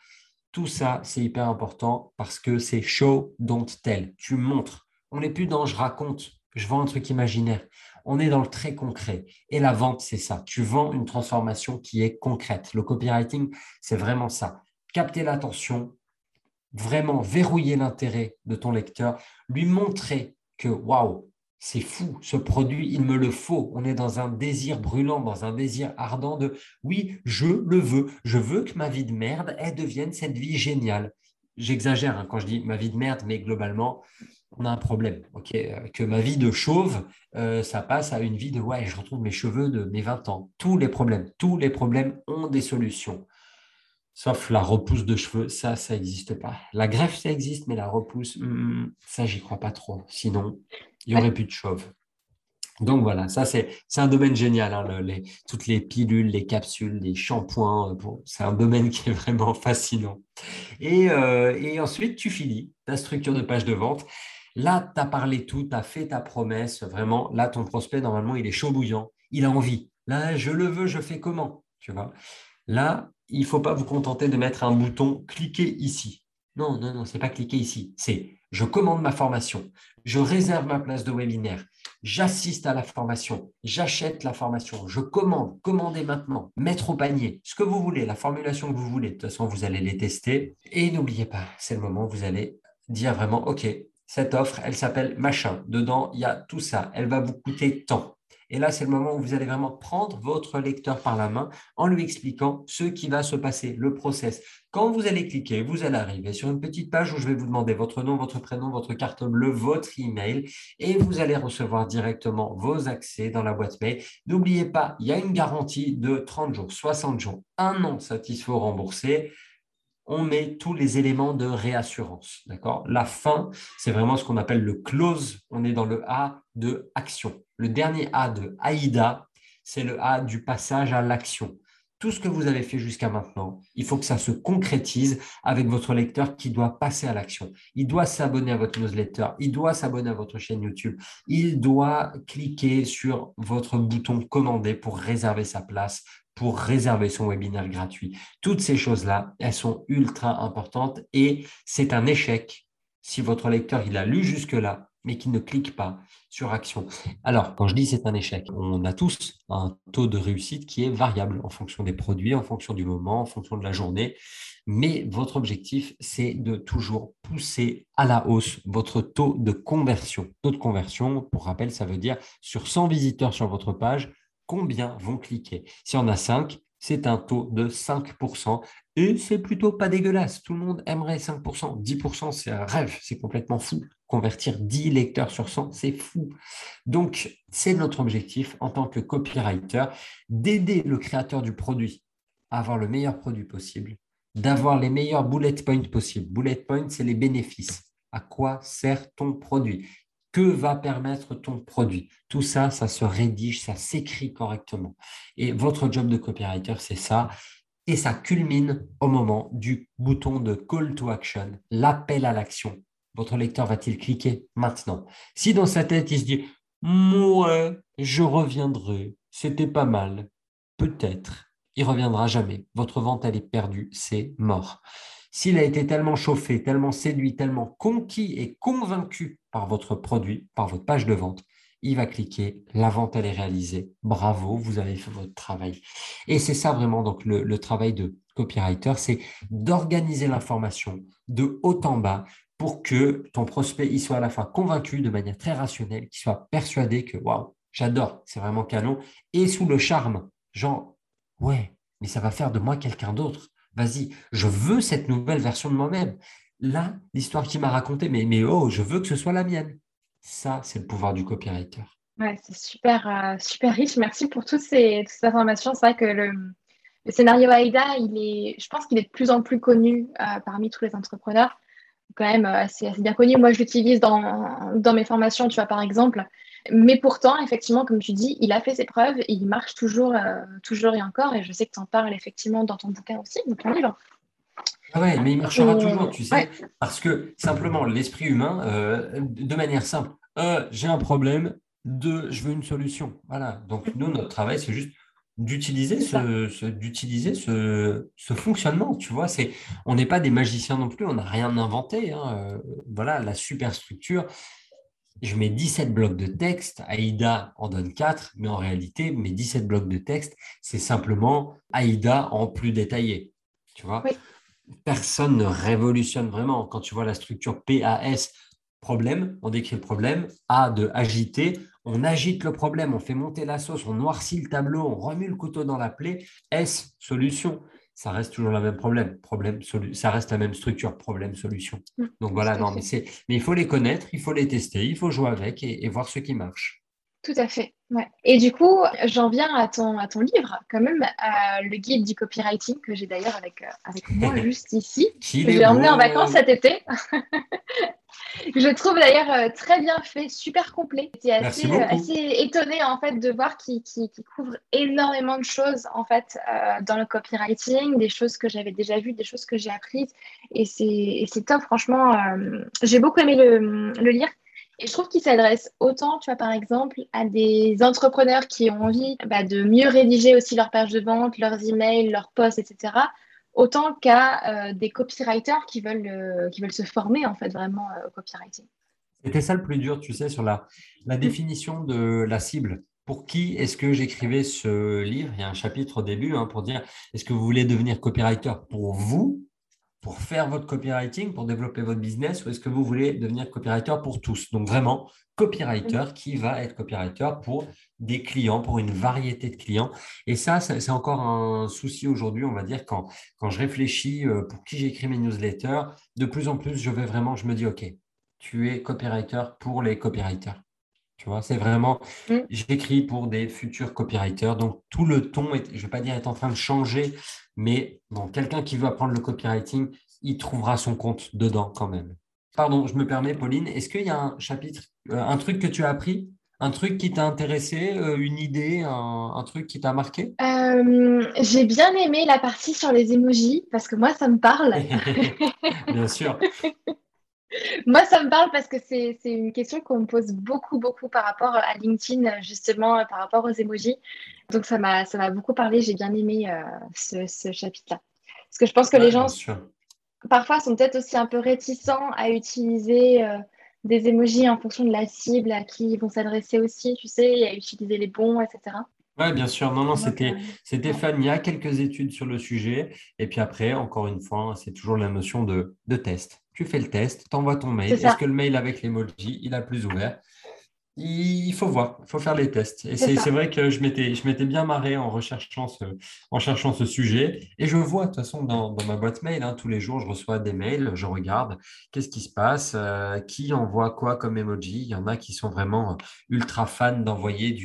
Tout ça, c'est hyper important parce que c'est show, don't tell. Tu montres. On n'est plus dans je raconte, je vends un truc imaginaire. On est dans le très concret. Et la vente, c'est ça. Tu vends une transformation qui est concrète. Le copywriting, c'est vraiment ça. Capter l'attention, vraiment verrouiller l'intérêt de ton lecteur, lui montrer que, waouh, c'est fou, ce produit, il me le faut. On est dans un désir brûlant, dans un désir ardent de oui, je le veux. Je veux que ma vie de merde, elle devienne cette vie géniale. J'exagère hein, quand je dis ma vie de merde, mais globalement, on a un problème. euh, que ma vie de chauve, euh, ça passe à une vie de ouais, je retrouve mes cheveux de mes 20 ans. Tous les problèmes, tous les problèmes ont des solutions. Sauf la repousse de cheveux, ça, ça n'existe pas. La greffe, ça existe, mais la repousse, hmm, ça, j'y crois pas trop. Sinon, il n'y aurait plus de chauve. Donc voilà, ça c'est un domaine génial, hein, les, toutes les pilules, les capsules, les shampoings, euh, c'est un domaine qui est vraiment fascinant. Et, et ensuite, tu finis ta structure de page de vente Là, tu as parlé tout, tu as fait ta promesse, vraiment. Là, ton prospect, normalement, il est chaud bouillant, il a envie. Là, je le veux, je fais comment Tu vois? Là, il ne faut pas vous contenter de mettre un bouton cliquer ici. Non, non, non, c'est pas cliquer ici. C'est je commande ma formation, je réserve ma place de webinaire, j'assiste à la formation, j'achète la formation, je commande, commandez maintenant, mettre au panier, ce que vous voulez, la formulation que vous voulez. De toute façon, vous allez les tester. Et n'oubliez pas, c'est le moment où vous allez dire vraiment, OK, cette offre, elle s'appelle machin. Dedans, il y a tout ça. Elle va vous coûter tant. Et là, c'est le moment où vous allez vraiment prendre votre lecteur par la main en lui expliquant ce qui va se passer, le process. Quand vous allez cliquer, vous allez arriver sur une petite page où je vais vous demander votre nom, votre prénom, votre carte bleue, votre email et vous allez recevoir directement vos accès dans la boîte mail. N'oubliez pas, il y a une garantie de 30 jours, 60 jours, un an satisfait remboursé on met tous les éléments de réassurance. D'accord? La fin, c'est vraiment ce qu'on appelle le close. On est dans le A de action. Le dernier A de AIDA, c'est le A du passage à l'action. Tout ce que vous avez fait jusqu'à maintenant, il faut que ça se concrétise avec votre lecteur qui doit passer à l'action. Il doit s'abonner à votre newsletter, il doit s'abonner à votre chaîne YouTube, il doit cliquer sur votre bouton commander pour réserver sa place, pour réserver son webinaire gratuit. Toutes ces choses-là, elles sont ultra importantes et c'est un échec si votre lecteur, il a lu jusque-là, mais qu'il ne clique pas sur action. Alors, quand je dis c'est un échec, on a tous un taux de réussite qui est variable en fonction des produits, en fonction du moment, en fonction de la journée. Mais votre objectif, c'est de toujours pousser à la hausse votre taux de conversion. Taux de conversion, pour rappel, ça veut dire sur 100 visiteurs sur votre page, combien vont cliquer Si on a 5, c'est un taux de 5%. Et c'est plutôt pas dégueulasse. Tout le monde aimerait 5%. 10%, c'est un rêve. C'est complètement fou. Convertir 10 lecteurs sur 100, c'est fou. Donc, c'est notre objectif en tant que copywriter d'aider le créateur du produit à avoir le meilleur produit possible, d'avoir les meilleurs bullet points possibles. Bullet points, c'est les bénéfices. À quoi sert ton produit? Que va permettre ton produit? Tout ça, ça se rédige, ça s'écrit correctement. Et votre job de copywriter, c'est ça. Et ça culmine au moment du bouton de call to action, l'appel à l'action. Votre lecteur va-t-il cliquer maintenant? Si dans sa tête, il se dit Ouais, je reviendrai, c'était pas mal, peut-être, il reviendra jamais. Votre vente, elle est perdue, c'est mort. S'il a été tellement chauffé, tellement séduit, tellement conquis et convaincu par votre produit, par votre page de vente, il va cliquer, la vente elle est réalisée. Bravo, vous avez fait votre travail. Et c'est ça vraiment donc le, travail de copywriter, c'est d'organiser l'information de haut en bas pour que ton prospect il soit à la fois convaincu de manière très rationnelle, qu'il soit persuadé que waouh, j'adore, c'est vraiment canon, et sous le charme, genre ouais, mais ça va faire de moi quelqu'un d'autre. Vas-y, je veux cette nouvelle version de moi-même. Là, l'histoire qu'il m'a racontée, mais, mais oh, je veux que ce soit la mienne. Ça, c'est le pouvoir du copywriter. Ouais, c'est super, euh, super riche. Merci pour toutes ces, informations. C'est vrai que le, scénario AIDA, il est, je pense qu'il est de plus en plus connu euh, parmi tous les entrepreneurs. Quand même euh, assez, bien connu. Moi, je l'utilise dans, dans mes formations, tu vois, par exemple. Mais pourtant, effectivement, comme tu dis, il a fait ses preuves et il marche toujours, toujours et encore. Et je sais que tu en parles effectivement dans ton bouquin aussi, dans ton livre. Ah ouais, mais il marchera toujours, tu sais, parce que simplement l'esprit humain, euh, de manière simple, euh, j'ai un problème, deux, je veux une solution. Voilà. Donc nous, notre travail, c'est juste d'utiliser ce, d'utiliser ce, ce, fonctionnement. Tu vois, c'est, on n'est pas des magiciens non plus, on n'a rien inventé. Hein. Euh, voilà, la superstructure. Je mets 17 blocs de texte, AIDA en donne 4, mais en réalité, mes 17 blocs de texte, c'est simplement AIDA en plus détaillé. Tu vois personne ne révolutionne vraiment. Quand tu vois la structure PAS, problème, on décrit le problème. A de agiter, on agite le problème, on fait monter la sauce, on noircit le tableau, on remue le couteau dans la plaie. S, solution. Ça reste toujours le même problème. problème ça reste la même structure, problème, solution. Mm. Donc voilà, non, mais, mais il faut les connaître, il faut les tester, il faut jouer avec et voir ce qui marche. Tout à fait. Ouais. Et du coup, j'en viens à ton, à ton livre, quand même, le guide du copywriting que j'ai d'ailleurs avec, euh, avec moi juste ici. J'ai emmené en vacances cet été. je trouve d'ailleurs euh, très bien fait, super complet. J'étais assez, euh, assez étonnée en fait de voir qu'il couvre énormément de choses en fait dans le copywriting, des choses que j'avais déjà vues, des choses que j'ai apprises. Et c'est top, franchement. j'ai beaucoup aimé le, le lire. Et je trouve qu'il s'adresse autant, tu vois, par exemple, à des entrepreneurs qui ont envie bah, de mieux rédiger aussi leurs pages de vente, leurs emails, leurs posts, etc., autant qu'à euh, des copywriters qui veulent, euh, qui veulent se former, en fait, vraiment euh, au copywriting. C'était ça le plus dur, tu sais, sur la, la mm. définition de la cible. Pour qui est-ce que j'écrivais ce livre? Il y a un chapitre au début hein, pour dire est-ce que vous voulez devenir copywriter pour vous pour faire votre copywriting, pour développer votre business, ou est-ce que vous voulez devenir copywriter pour tous? Donc vraiment, copywriter qui va être copywriter pour des clients, pour une variété de clients. Et ça, c'est encore un souci aujourd'hui, on va dire, quand, quand je réfléchis euh, pour qui j'écris mes newsletters, de plus en plus, je vais vraiment, je me dis, OK, tu es copywriter pour les copywriters. Tu vois, c'est vraiment, mm. j'écris pour des futurs copywriters. Donc, tout le ton, est, je ne vais pas dire est en train de changer, mais bon, quelqu'un qui veut apprendre le copywriting, il trouvera son compte dedans quand même. Pardon, je me permets, Pauline, est-ce qu'il y a un chapitre, euh, un truc que tu as appris? Un truc qui t'a intéressé, euh, une idée, un, truc qui t'a marqué? Euh, J'ai bien aimé la partie sur les emojis parce que moi, ça me parle. bien sûr. Moi, ça me parle parce que c'est une question qu'on me pose beaucoup, beaucoup par rapport à LinkedIn, justement, par rapport aux emojis. Donc, ça m'a beaucoup parlé. J'ai bien aimé euh, ce, chapitre-là. Parce que je pense que les gens, parfois, sont peut-être aussi un peu réticents à utiliser euh, des emojis en fonction de la cible à qui ils vont s'adresser aussi, tu sais, à utiliser les bons, etc. Oui, bien sûr. Non, non, c'était c'était fun. Il y a quelques études sur le sujet. Et puis après, encore une fois, c'est toujours la notion de, de test tu fais le test, tu envoies ton mail. Est-ce que le mail avec l'emoji, il a plus ouvert? Il faut voir, il faut faire les tests. Et c'est vrai que je m'étais bien marré en recherchant, ce, en cherchant ce sujet. Et je vois, de toute façon, dans, ma boîte mail, hein, tous les jours, je reçois des mails, je regarde qu'est-ce qui se passe, euh, qui envoie quoi comme emoji. Il y en a qui sont vraiment ultra fans d'envoyer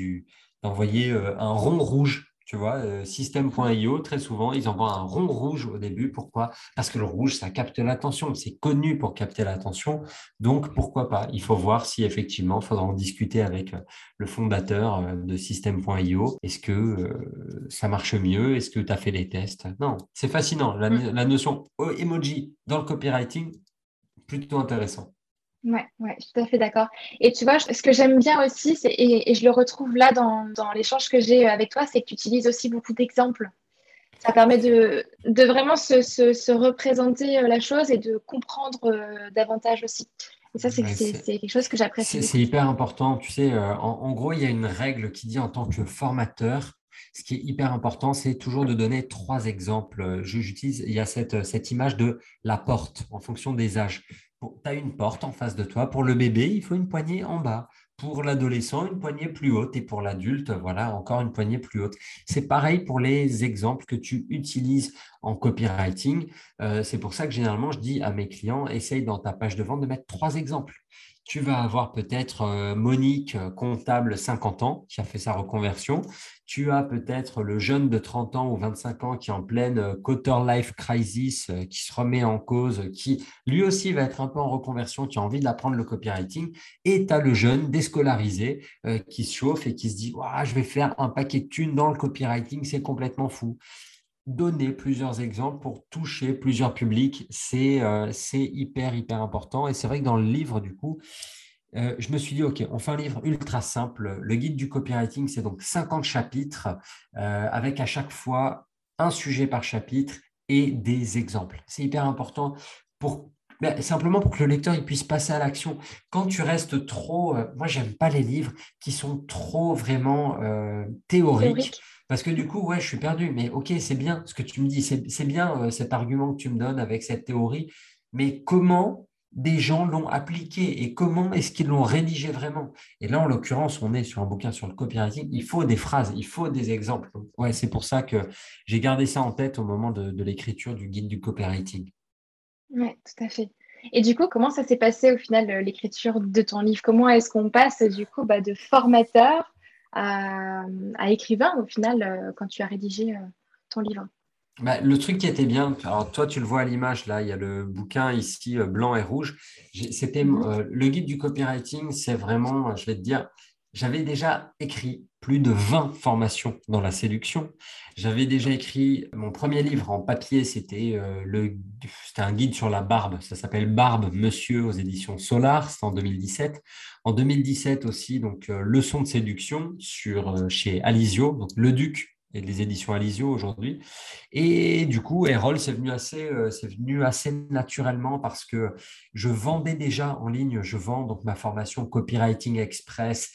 euh, un rond rouge tu vois, euh, système.io, très souvent, ils envoient un rond rouge au début. Pourquoi? Parce que le rouge, ça capte l'attention. C'est connu pour capter l'attention. Donc, pourquoi pas? Il faut voir si effectivement, il faudra en discuter avec euh, le fondateur euh, de système.io. Est-ce que ça marche mieux? Est-ce que tu as fait les tests? Non, c'est fascinant. La, mm. la notion emoji dans le copywriting, plutôt intéressant. Ouais, ouais, je suis tout à fait d'accord. Et tu vois, ce que j'aime bien aussi, et, et, je le retrouve là dans, dans l'échange que j'ai avec toi, c'est que tu utilises aussi beaucoup d'exemples. Ça permet de, de vraiment se, se, se, représenter euh, la chose et de comprendre euh, davantage aussi. Et ça, c'est quelque chose que j'apprécie. C'est hyper important. Tu sais, euh, en, gros, il y a une règle qui dit en tant que formateur, ce qui est hyper important, c'est toujours de donner trois exemples. J'utilise, il y a cette, cette image de la porte en fonction des âges. Tu as une porte en face de toi. Pour le bébé, il faut une poignée en bas. Pour l'adolescent, une poignée plus haute et pour l'adulte, voilà, encore une poignée plus haute. C'est pareil pour les exemples que tu utilises en copywriting. Euh, c'est pour ça que généralement, je dis à mes clients, essaye dans ta page de vente de mettre trois exemples tu vas avoir peut-être euh, Monique, euh, comptable 50 ans, qui a fait sa reconversion. Tu as peut-être le jeune de 30 ans ou 25 ans qui est en pleine euh, quarter life crisis, qui se remet en cause, qui lui aussi va être un peu en reconversion, qui a envie d'apprendre le copywriting. Et tu as le jeune déscolarisé qui se chauffe et qui se dit Je vais faire un paquet de thunes dans le copywriting, c'est complètement fou donner plusieurs exemples pour toucher plusieurs publics, c'est euh, hyper, hyper important. Et c'est vrai que dans le livre, du coup, euh, je me suis dit, OK, on fait un livre ultra simple. Le guide du copywriting, c'est donc 50 chapitres euh, avec à chaque fois un sujet par chapitre et des exemples. C'est hyper important pour ben, simplement pour que le lecteur il puisse passer à l'action. Quand tu restes trop, moi j'aime pas les livres qui sont trop vraiment théoriques. Parce que du coup, ouais, je suis perdu. Mais ok, c'est bien ce que tu me dis. C'est bien euh, cet argument que tu me donnes avec cette théorie. Mais comment des gens l'ont appliqué et comment est-ce qu'ils l'ont rédigé vraiment? Et là, en l'occurrence, on est sur un bouquin sur le copywriting. Il faut des phrases, il faut des exemples. Ouais, c'est pour ça que j'ai gardé ça en tête au moment de, l'écriture du guide du copywriting. Oui, tout à fait. Et du coup, comment ça s'est passé au final euh, l'écriture de ton livre? Comment est-ce qu'on passe du coup bah, de formateur à, écrivain au final euh, quand tu as rédigé euh, ton livre bah, le truc qui était bien, alors toi tu le vois à l'image, là il y a le bouquin ici euh, blanc et rouge. C'était mhm. le guide du copywriting, c'est vraiment, je vais te dire, j'avais déjà écrit plus de 20 formations dans la séduction. J'avais déjà écrit mon premier livre en papier, c'était le un guide sur la barbe, ça s'appelle Barbe Monsieur aux éditions Solar, c'était en 2017. En 2017 aussi, donc Leçon de séduction sur, chez Alizio, donc Le Duc et les éditions Alizio aujourd'hui. Et du coup, Erol, c'est venu assez, c'est venu assez naturellement parce que je vendais déjà en ligne, je vends donc ma formation Copywriting Express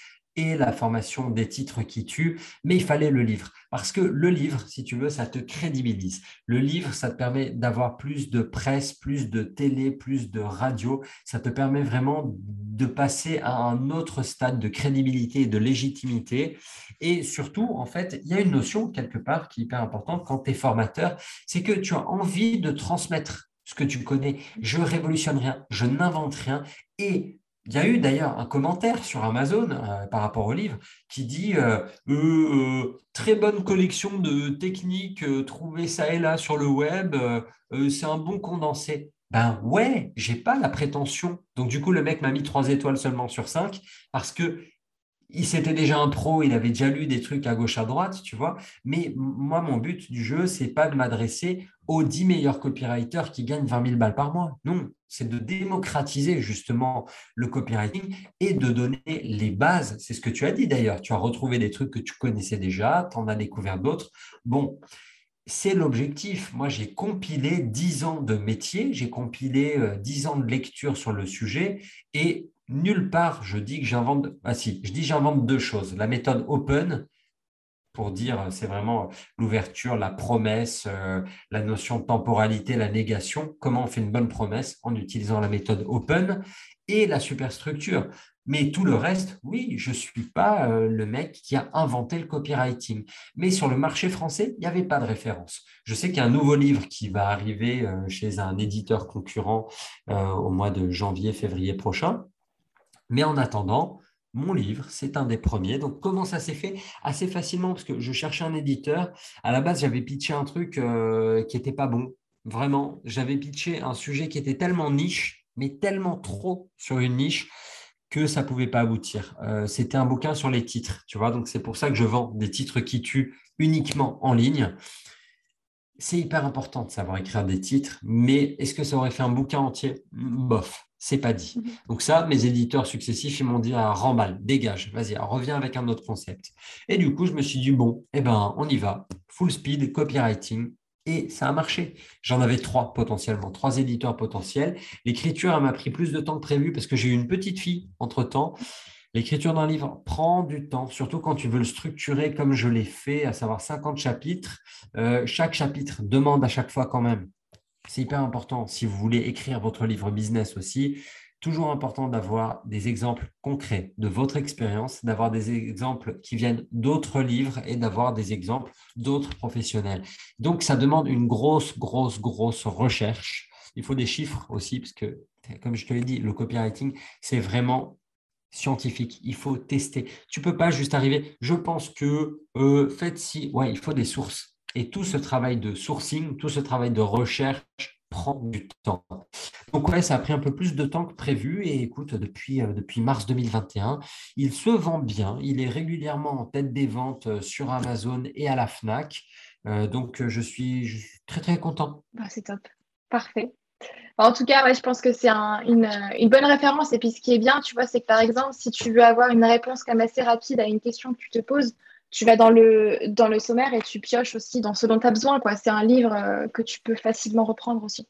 la formation des titres qui tuent, mais il fallait le livre. Parce que le livre, si tu veux, ça te crédibilise. Le livre, ça te permet d'avoir plus de presse, plus de télé, plus de radio. Ça te permet vraiment de passer à un autre stade de crédibilité et de légitimité. Et surtout, en fait, il y a une notion quelque part qui est hyper importante quand tu es formateur, c'est que tu as envie de transmettre ce que tu connais. Je révolutionne rien, je n'invente rien. Et il y a eu d'ailleurs un commentaire sur Amazon euh, par rapport au livre qui dit euh, euh, très bonne collection de techniques trouvées ça et là sur le web, c'est un bon condensé. Ben ouais, j'ai pas la prétention. Donc du coup, le mec m'a mis trois étoiles seulement sur cinq parce que il s'était déjà un pro, il avait déjà lu des trucs à gauche à droite, tu vois. Mais moi, mon but du jeu, c'est pas de m'adresser aux 10 meilleurs copywriters qui gagnent 20 000 balles par mois. Non, c'est de démocratiser justement le copywriting et de donner les bases. C'est ce que tu as dit d'ailleurs. Tu as retrouvé des trucs que tu connaissais déjà, tu en as découvert d'autres. Bon, c'est l'objectif. Moi, j'ai compilé 10 ans de métier, j'ai compilé 10 euh, ans de lecture sur le sujet et nulle part je dis que j'invente. Ah je dis j'invente deux choses. La méthode open, pour dire c'est vraiment l'ouverture, la promesse, euh, la notion de temporalité, la négation, comment on fait une bonne promesse en utilisant la méthode open et la superstructure. Mais tout le reste, oui, je ne suis pas euh, le mec qui a inventé le copywriting. Mais sur le marché français, il n'y avait pas de référence. Je sais qu'il y a un nouveau livre qui va arriver euh, chez un éditeur concurrent au mois de janvier, février prochain. Mais en attendant, mon livre, c'est un des premiers. Donc, comment ça s'est fait? Assez facilement, parce que je cherchais un éditeur. À la base, j'avais pitché un truc euh, qui n'était pas bon. Vraiment, j'avais pitché un sujet qui était tellement niche, mais tellement trop sur une niche que ça ne pouvait pas aboutir. Euh, c'était un bouquin sur les titres, tu vois. Donc, c'est pour ça que je vends des titres qui tuent uniquement en ligne. C'est hyper important de savoir écrire des titres, mais est-ce que ça aurait fait un bouquin entier? Bof c'est pas dit. Mhm. Donc ça, mes éditeurs successifs, ils m'ont dit, ah, remballe, dégage, vas-y, reviens avec un autre concept. Et du coup, je me suis dit, bon, eh ben, on y va, full speed, copywriting, Et ça a marché. J'en avais trois potentiellement, trois éditeurs potentiels. L'écriture, elle m'a pris plus de temps que prévu parce que j'ai eu une petite fille entre-temps. L'écriture d'un livre prend du temps, surtout quand tu veux le structurer comme je l'ai fait, à savoir 50 chapitres. Euh, chaque chapitre demande à chaque fois quand même. C'est hyper important si vous voulez écrire votre livre business aussi. Toujours important d'avoir des exemples concrets de votre expérience, d'avoir des exemples qui viennent d'autres livres et d'avoir des exemples d'autres professionnels. Donc, ça demande une grosse, grosse, grosse recherche. Il faut des chiffres aussi, parce que, comme je te l'ai dit, le copywriting, c'est vraiment scientifique. Il faut tester. Tu peux pas juste arriver. Je pense que euh, faites si. Ouais, il faut des sources. Et tout ce travail de sourcing, tout ce travail de recherche prend du temps. Donc ouais, ça a pris un peu plus de temps que prévu. Et écoute, depuis, euh, depuis mars 2021, il se vend bien. Il est régulièrement en tête des ventes euh, sur Amazon et à la Fnac. donc je suis, très très content. Bah, c'est top. Parfait. En tout cas, je pense que c'est une, bonne référence. Et puis, ce qui est bien, tu vois, c'est que par exemple, si tu veux avoir une réponse comme assez rapide à une question que tu te poses, tu vas dans le, dans sommaire et tu pioches aussi dans ce dont tu as besoin. C'est un livre euh, que tu peux facilement reprendre aussi.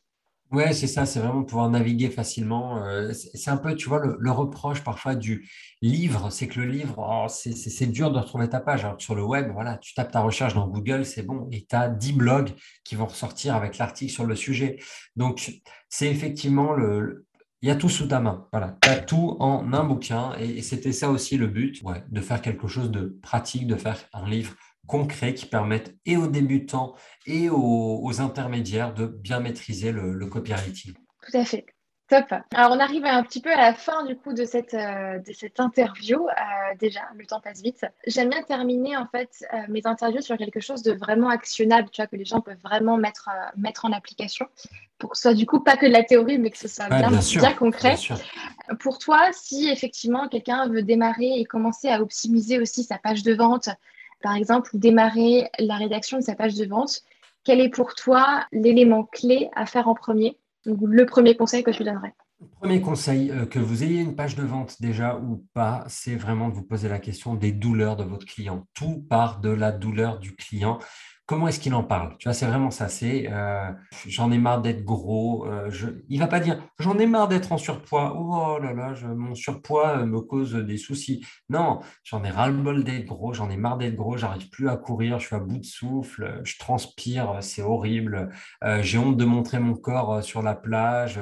Ouais, c'est ça, c'est vraiment pouvoir naviguer facilement. Euh, c'est un peu, tu vois, le, reproche parfois du livre, c'est que le livre, oh, c'est dur de retrouver ta page. Alors sur le web, voilà, tu tapes ta recherche dans Google, c'est bon, et tu as 10 blogs qui vont ressortir avec l'article sur le sujet. Donc, c'est effectivement le, il y a tout sous ta main. Voilà, tu as tout en un bouquin, et, c'était ça aussi le but, ouais, de faire quelque chose de pratique, de faire un livre concrets qui permettent et aux débutants et aux, intermédiaires de bien maîtriser le, copywriting. Tout à fait. Top. Alors, on arrive un petit peu à la fin du coup de cette, euh, de cette interview. Euh, déjà, le temps passe vite. J'aime bien terminer en fait euh, mes interviews sur quelque chose de vraiment actionnable, tu vois, que les gens peuvent vraiment mettre, mettre en application pour que ce soit du coup pas que de la théorie, mais que ce soit bien, bien, concret. pour toi, si effectivement quelqu'un veut démarrer et commencer à optimiser aussi sa page de vente, par exemple, démarrer la rédaction de sa page de vente, quel est pour toi l'élément clé à faire en premier Le premier conseil que tu donnerais? Le premier conseil, euh, que vous ayez une page de vente déjà ou pas, c'est vraiment de vous poser la question des douleurs de votre client. Tout part de la douleur du client comment est-ce qu'il en parle? Tu vois, c'est vraiment ça. C'est euh, j'en ai marre d'être gros. Euh, je, il va pas dire j'en ai marre d'être en surpoids. Oh là là, mon surpoids euh, me cause des soucis. Non, j'en ai ras-le-bol d'être gros. J'en ai marre d'être gros. J'arrive plus à courir. Je suis à bout de souffle. Je transpire. C'est horrible. J'ai honte de montrer mon corps sur la plage.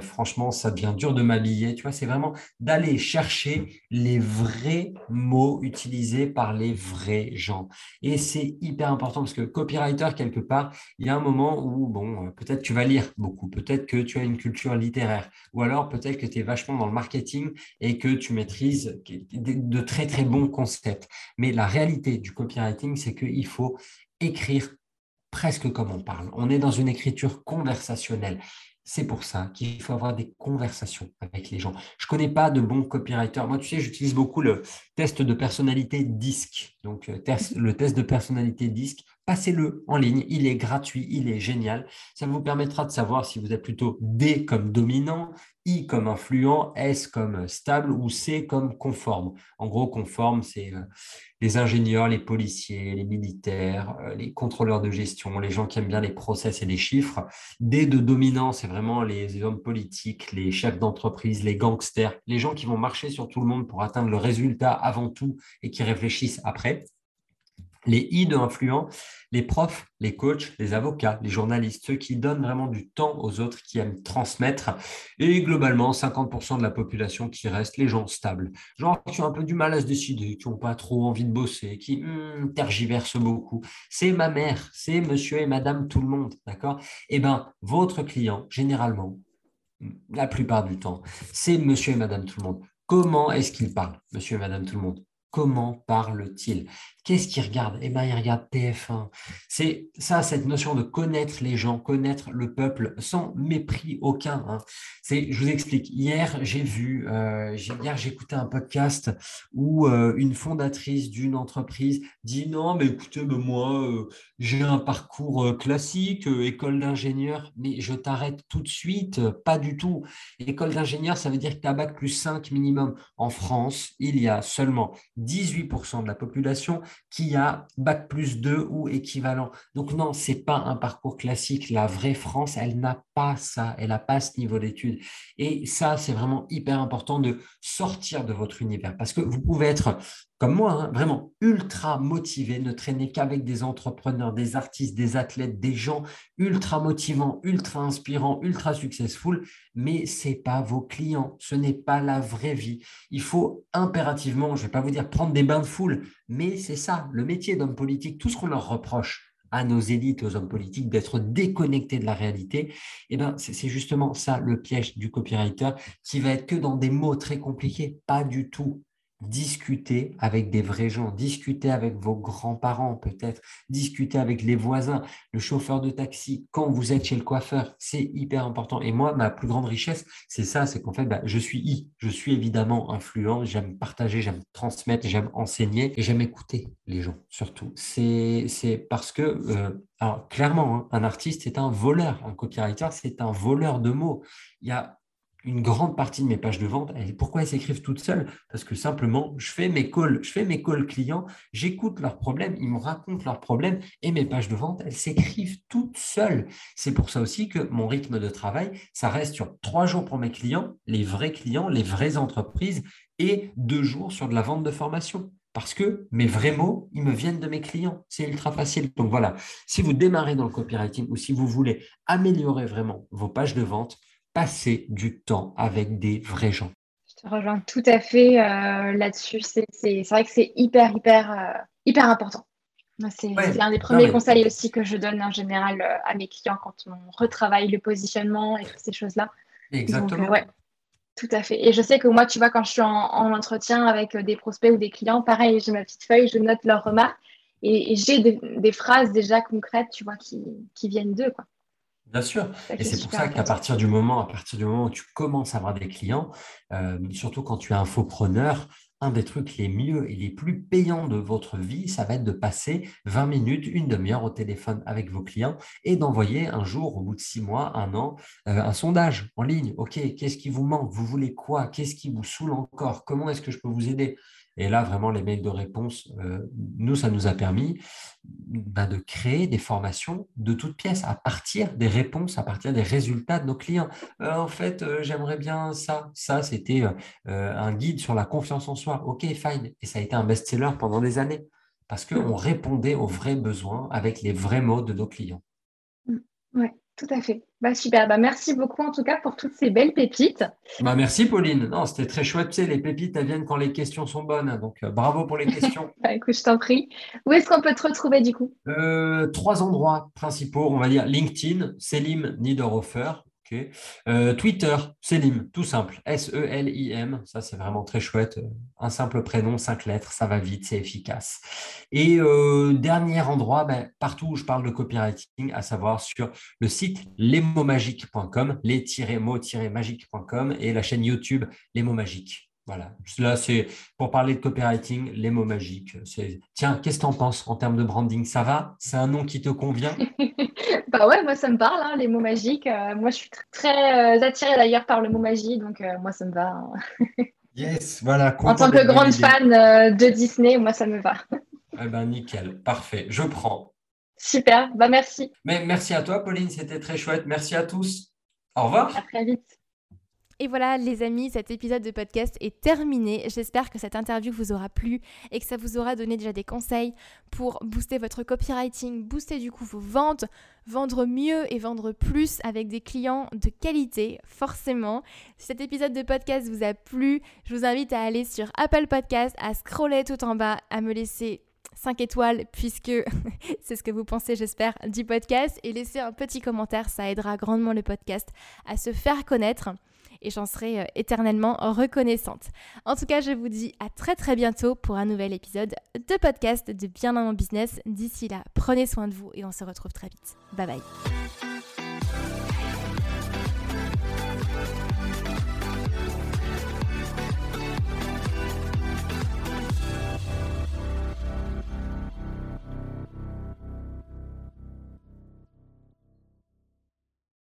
franchement, ça devient dur de m'habiller. Tu vois, c'est vraiment d'aller chercher les vrais mots utilisés par les vrais gens. Et c'est hyper important parce que copywriter, quelque part, il y a un moment où, bon, euh, peut-être tu vas lire beaucoup, peut-être que tu as une culture littéraire, ou alors peut-être que tu es vachement dans le marketing et que tu maîtrises de très, très bons concepts. Mais la réalité du copywriting, c'est qu'il faut écrire presque comme on parle. On est dans une écriture conversationnelle. C'est pour ça qu'il faut avoir des conversations avec les gens. Je ne connais pas de bons copywriters. Moi, tu sais, j'utilise beaucoup le test de personnalité DISC. Donc, euh, le test de personnalité DISC, passez-le en ligne. Il est gratuit, il est génial. Ça vous permettra de savoir si vous êtes plutôt D comme dominant, I comme influent, S comme stable ou C comme conforme. En gros, conforme, c'est euh, les ingénieurs, les policiers, les militaires, euh, les contrôleurs de gestion, les gens qui aiment bien les process et les chiffres. D de dominant, c'est vraiment les hommes politiques, les chefs d'entreprise, les gangsters, les gens qui vont marcher sur tout le monde pour atteindre le résultat avant tout et qui réfléchissent après les I de influents, les profs, les coachs, les avocats, les journalistes, ceux qui donnent vraiment du temps aux autres, qui aiment transmettre, et globalement 50% de la population qui reste les gens stables, genre qui ont un peu du mal à se décider, qui n'ont pas trop envie de bosser, qui hmm, tergiversent beaucoup. C'est ma mère, c'est monsieur et madame tout le monde, d'accord? Eh bien, votre client, généralement, la plupart du temps, c'est monsieur et madame tout le monde. Comment est-ce qu'il parle, monsieur et madame tout le monde? Comment parle-t-il? Qu'est-ce qu'il regarde? Eh bien, il regarde TF1. C'est ça, cette notion de connaître les gens, connaître le peuple sans mépris aucun. Hein. C'est, je vous explique. Hier, j'ai vu, euh, hier, écouté un podcast où euh, une fondatrice d'une entreprise dit non, mais écoutez, moi, euh, j'ai un parcours classique, école d'ingénieur, mais je t'arrête tout de suite. Pas du tout. École d'ingénieur, ça veut dire que tu as bac plus 5 minimum. En France, il y a seulement 18% de la population qui a bac plus 2 ou équivalent. Donc non, c'est pas un parcours classique. La vraie France, elle n'a ça, elle n'a pas ce niveau d'études. Et ça, c'est vraiment hyper important de sortir de votre univers parce que vous pouvez être comme moi, hein, vraiment ultra motivé, ne traîner qu'avec des entrepreneurs, des artistes, des athlètes, des gens ultra motivants, ultra inspirants, ultra successful, mais ce n'est pas vos clients, ce n'est pas la vraie vie. Il faut impérativement, je ne vais pas vous dire prendre des bains de foule, mais c'est ça, le métier d'homme politique, tout ce qu'on leur reproche à nos élites, aux hommes politiques, d'être déconnectés de la réalité, eh ben, c'est justement ça le piège du copywriter qui va être que dans des mots très compliqués, pas du tout discuter avec des vrais gens, discuter avec vos grands-parents peut-être, discuter avec les voisins, le chauffeur de taxi, quand vous êtes chez le coiffeur, c'est hyper important. Et moi, ma plus grande richesse, c'est ça, c'est qu'en fait, bah, je suis I, je suis évidemment influent, j'aime partager, j'aime transmettre, j'aime enseigner et j'aime écouter les gens surtout. C'est parce que, euh, alors clairement, hein, un artiste c'est un voleur, un copywriter c'est un voleur de mots. Il y a une grande partie de mes pages de vente, pourquoi elles s'écrivent toutes seules? Parce que simplement, je fais mes calls, je fais mes calls clients, j'écoute leurs problèmes, ils me racontent leurs problèmes et mes pages de vente, elles s'écrivent toutes seules. C'est pour ça aussi que mon rythme de travail, ça reste sur trois jours pour mes clients, les vrais clients, les vraies entreprises et deux jours sur de la vente de formation. Parce que mes vrais mots, ils me viennent de mes clients. C'est ultra facile. Donc voilà, si vous démarrez dans le copywriting ou si vous voulez améliorer vraiment vos pages de vente, passer du temps avec des vrais gens. Je te rejoins tout à fait euh, là-dessus. C'est vrai que c'est hyper, hyper, euh, hyper important. C'est un des premiers conseils aussi que je donne en général euh, à mes clients quand on retravaille le positionnement et toutes ces choses-là. Exactement. ouais, tout à fait. Et je sais que moi, tu vois, quand je suis en, entretien avec des prospects ou des clients, pareil, j'ai ma petite feuille, je note leurs remarques et, j'ai des, phrases déjà concrètes, tu vois, qui, qui viennent d'eux, quoi. Bien sûr. Et c'est pour ça qu'à partir du moment, à partir du moment où tu commences à avoir des clients, euh, surtout quand tu es un faux preneur, un des trucs les mieux et les plus payants de votre vie, ça va être de passer 20 minutes, une demi-heure au téléphone avec vos clients et d'envoyer un jour, au bout de six mois, un an, euh, un sondage en ligne. OK, qu'est-ce qui vous manque? Vous voulez quoi? Qu'est-ce qui vous saoule encore? Comment est-ce que je peux vous aider? Et là, vraiment, les mails de réponse, euh, nous, ça nous a permis bah, de créer des formations de toutes pièces à partir des réponses, à partir des résultats de nos clients. Euh, en fait, euh, j'aimerais bien ça. Ça, c'était un guide sur la confiance en soi. OK, fine. Et ça a été un best-seller pendant des années parce qu'on répondait aux vrais besoins avec les vrais mots de nos clients. Mmh. Tout à fait. Bah, super. Bah, merci beaucoup en tout cas pour toutes ces belles pépites. Bah, merci Pauline. Non, c'était très chouette. Tu sais, les pépites, elles viennent quand les questions sont bonnes. Donc euh, bravo pour les questions. bah, écoute, je t'en prie. Où est-ce qu'on peut te retrouver du coup? Euh, Trois endroits principaux, on va dire LinkedIn, Selim Niederhofer, euh, Twitter, Selim, tout simple. S-E-L-I-M. Ça, c'est vraiment très chouette. Un simple prénom, cinq lettres, ça va vite, c'est efficace. Et euh, dernier endroit, ben, partout où je parle de copywriting, à savoir sur le site lesmotsmagiques.com, les-mots-magiques.com et la chaîne YouTube Les mots magiques. Voilà, là c'est pour parler de copywriting, les mots magiques. Tiens, qu'est-ce que tu en penses en termes de branding? Ça va? C'est un nom qui te convient? Bah ouais, moi ça me parle, hein, les mots magiques. Euh, moi je suis très, euh, attirée d'ailleurs par le mot magie, donc euh, moi ça me va. Hein. yes, voilà. En tant que grande fan de Disney, moi ça me va. eh ben nickel, parfait, je prends. Super, bah merci. Mais merci à toi Pauline, c'était très chouette. Merci à tous. Au revoir. À très vite. Et voilà les amis, cet épisode de podcast est terminé. J'espère que cette interview vous aura plu et que ça vous aura donné déjà des conseils pour booster votre copywriting, booster du coup vos ventes, vendre mieux et vendre plus avec des clients de qualité, forcément. Si cet épisode de podcast vous a plu, je vous invite à aller sur Apple Podcast, à scroller tout en bas, à me laisser 5 étoiles puisque c'est ce que vous pensez j'espère du podcast et laisser un petit commentaire, ça aidera grandement le podcast à se faire connaître et j'en serai euh, éternellement reconnaissante. En tout cas, je vous dis à très très bientôt pour un nouvel épisode de podcast de Bien dans mon business. D'ici là, prenez soin de vous et on se retrouve très vite. Bye bye.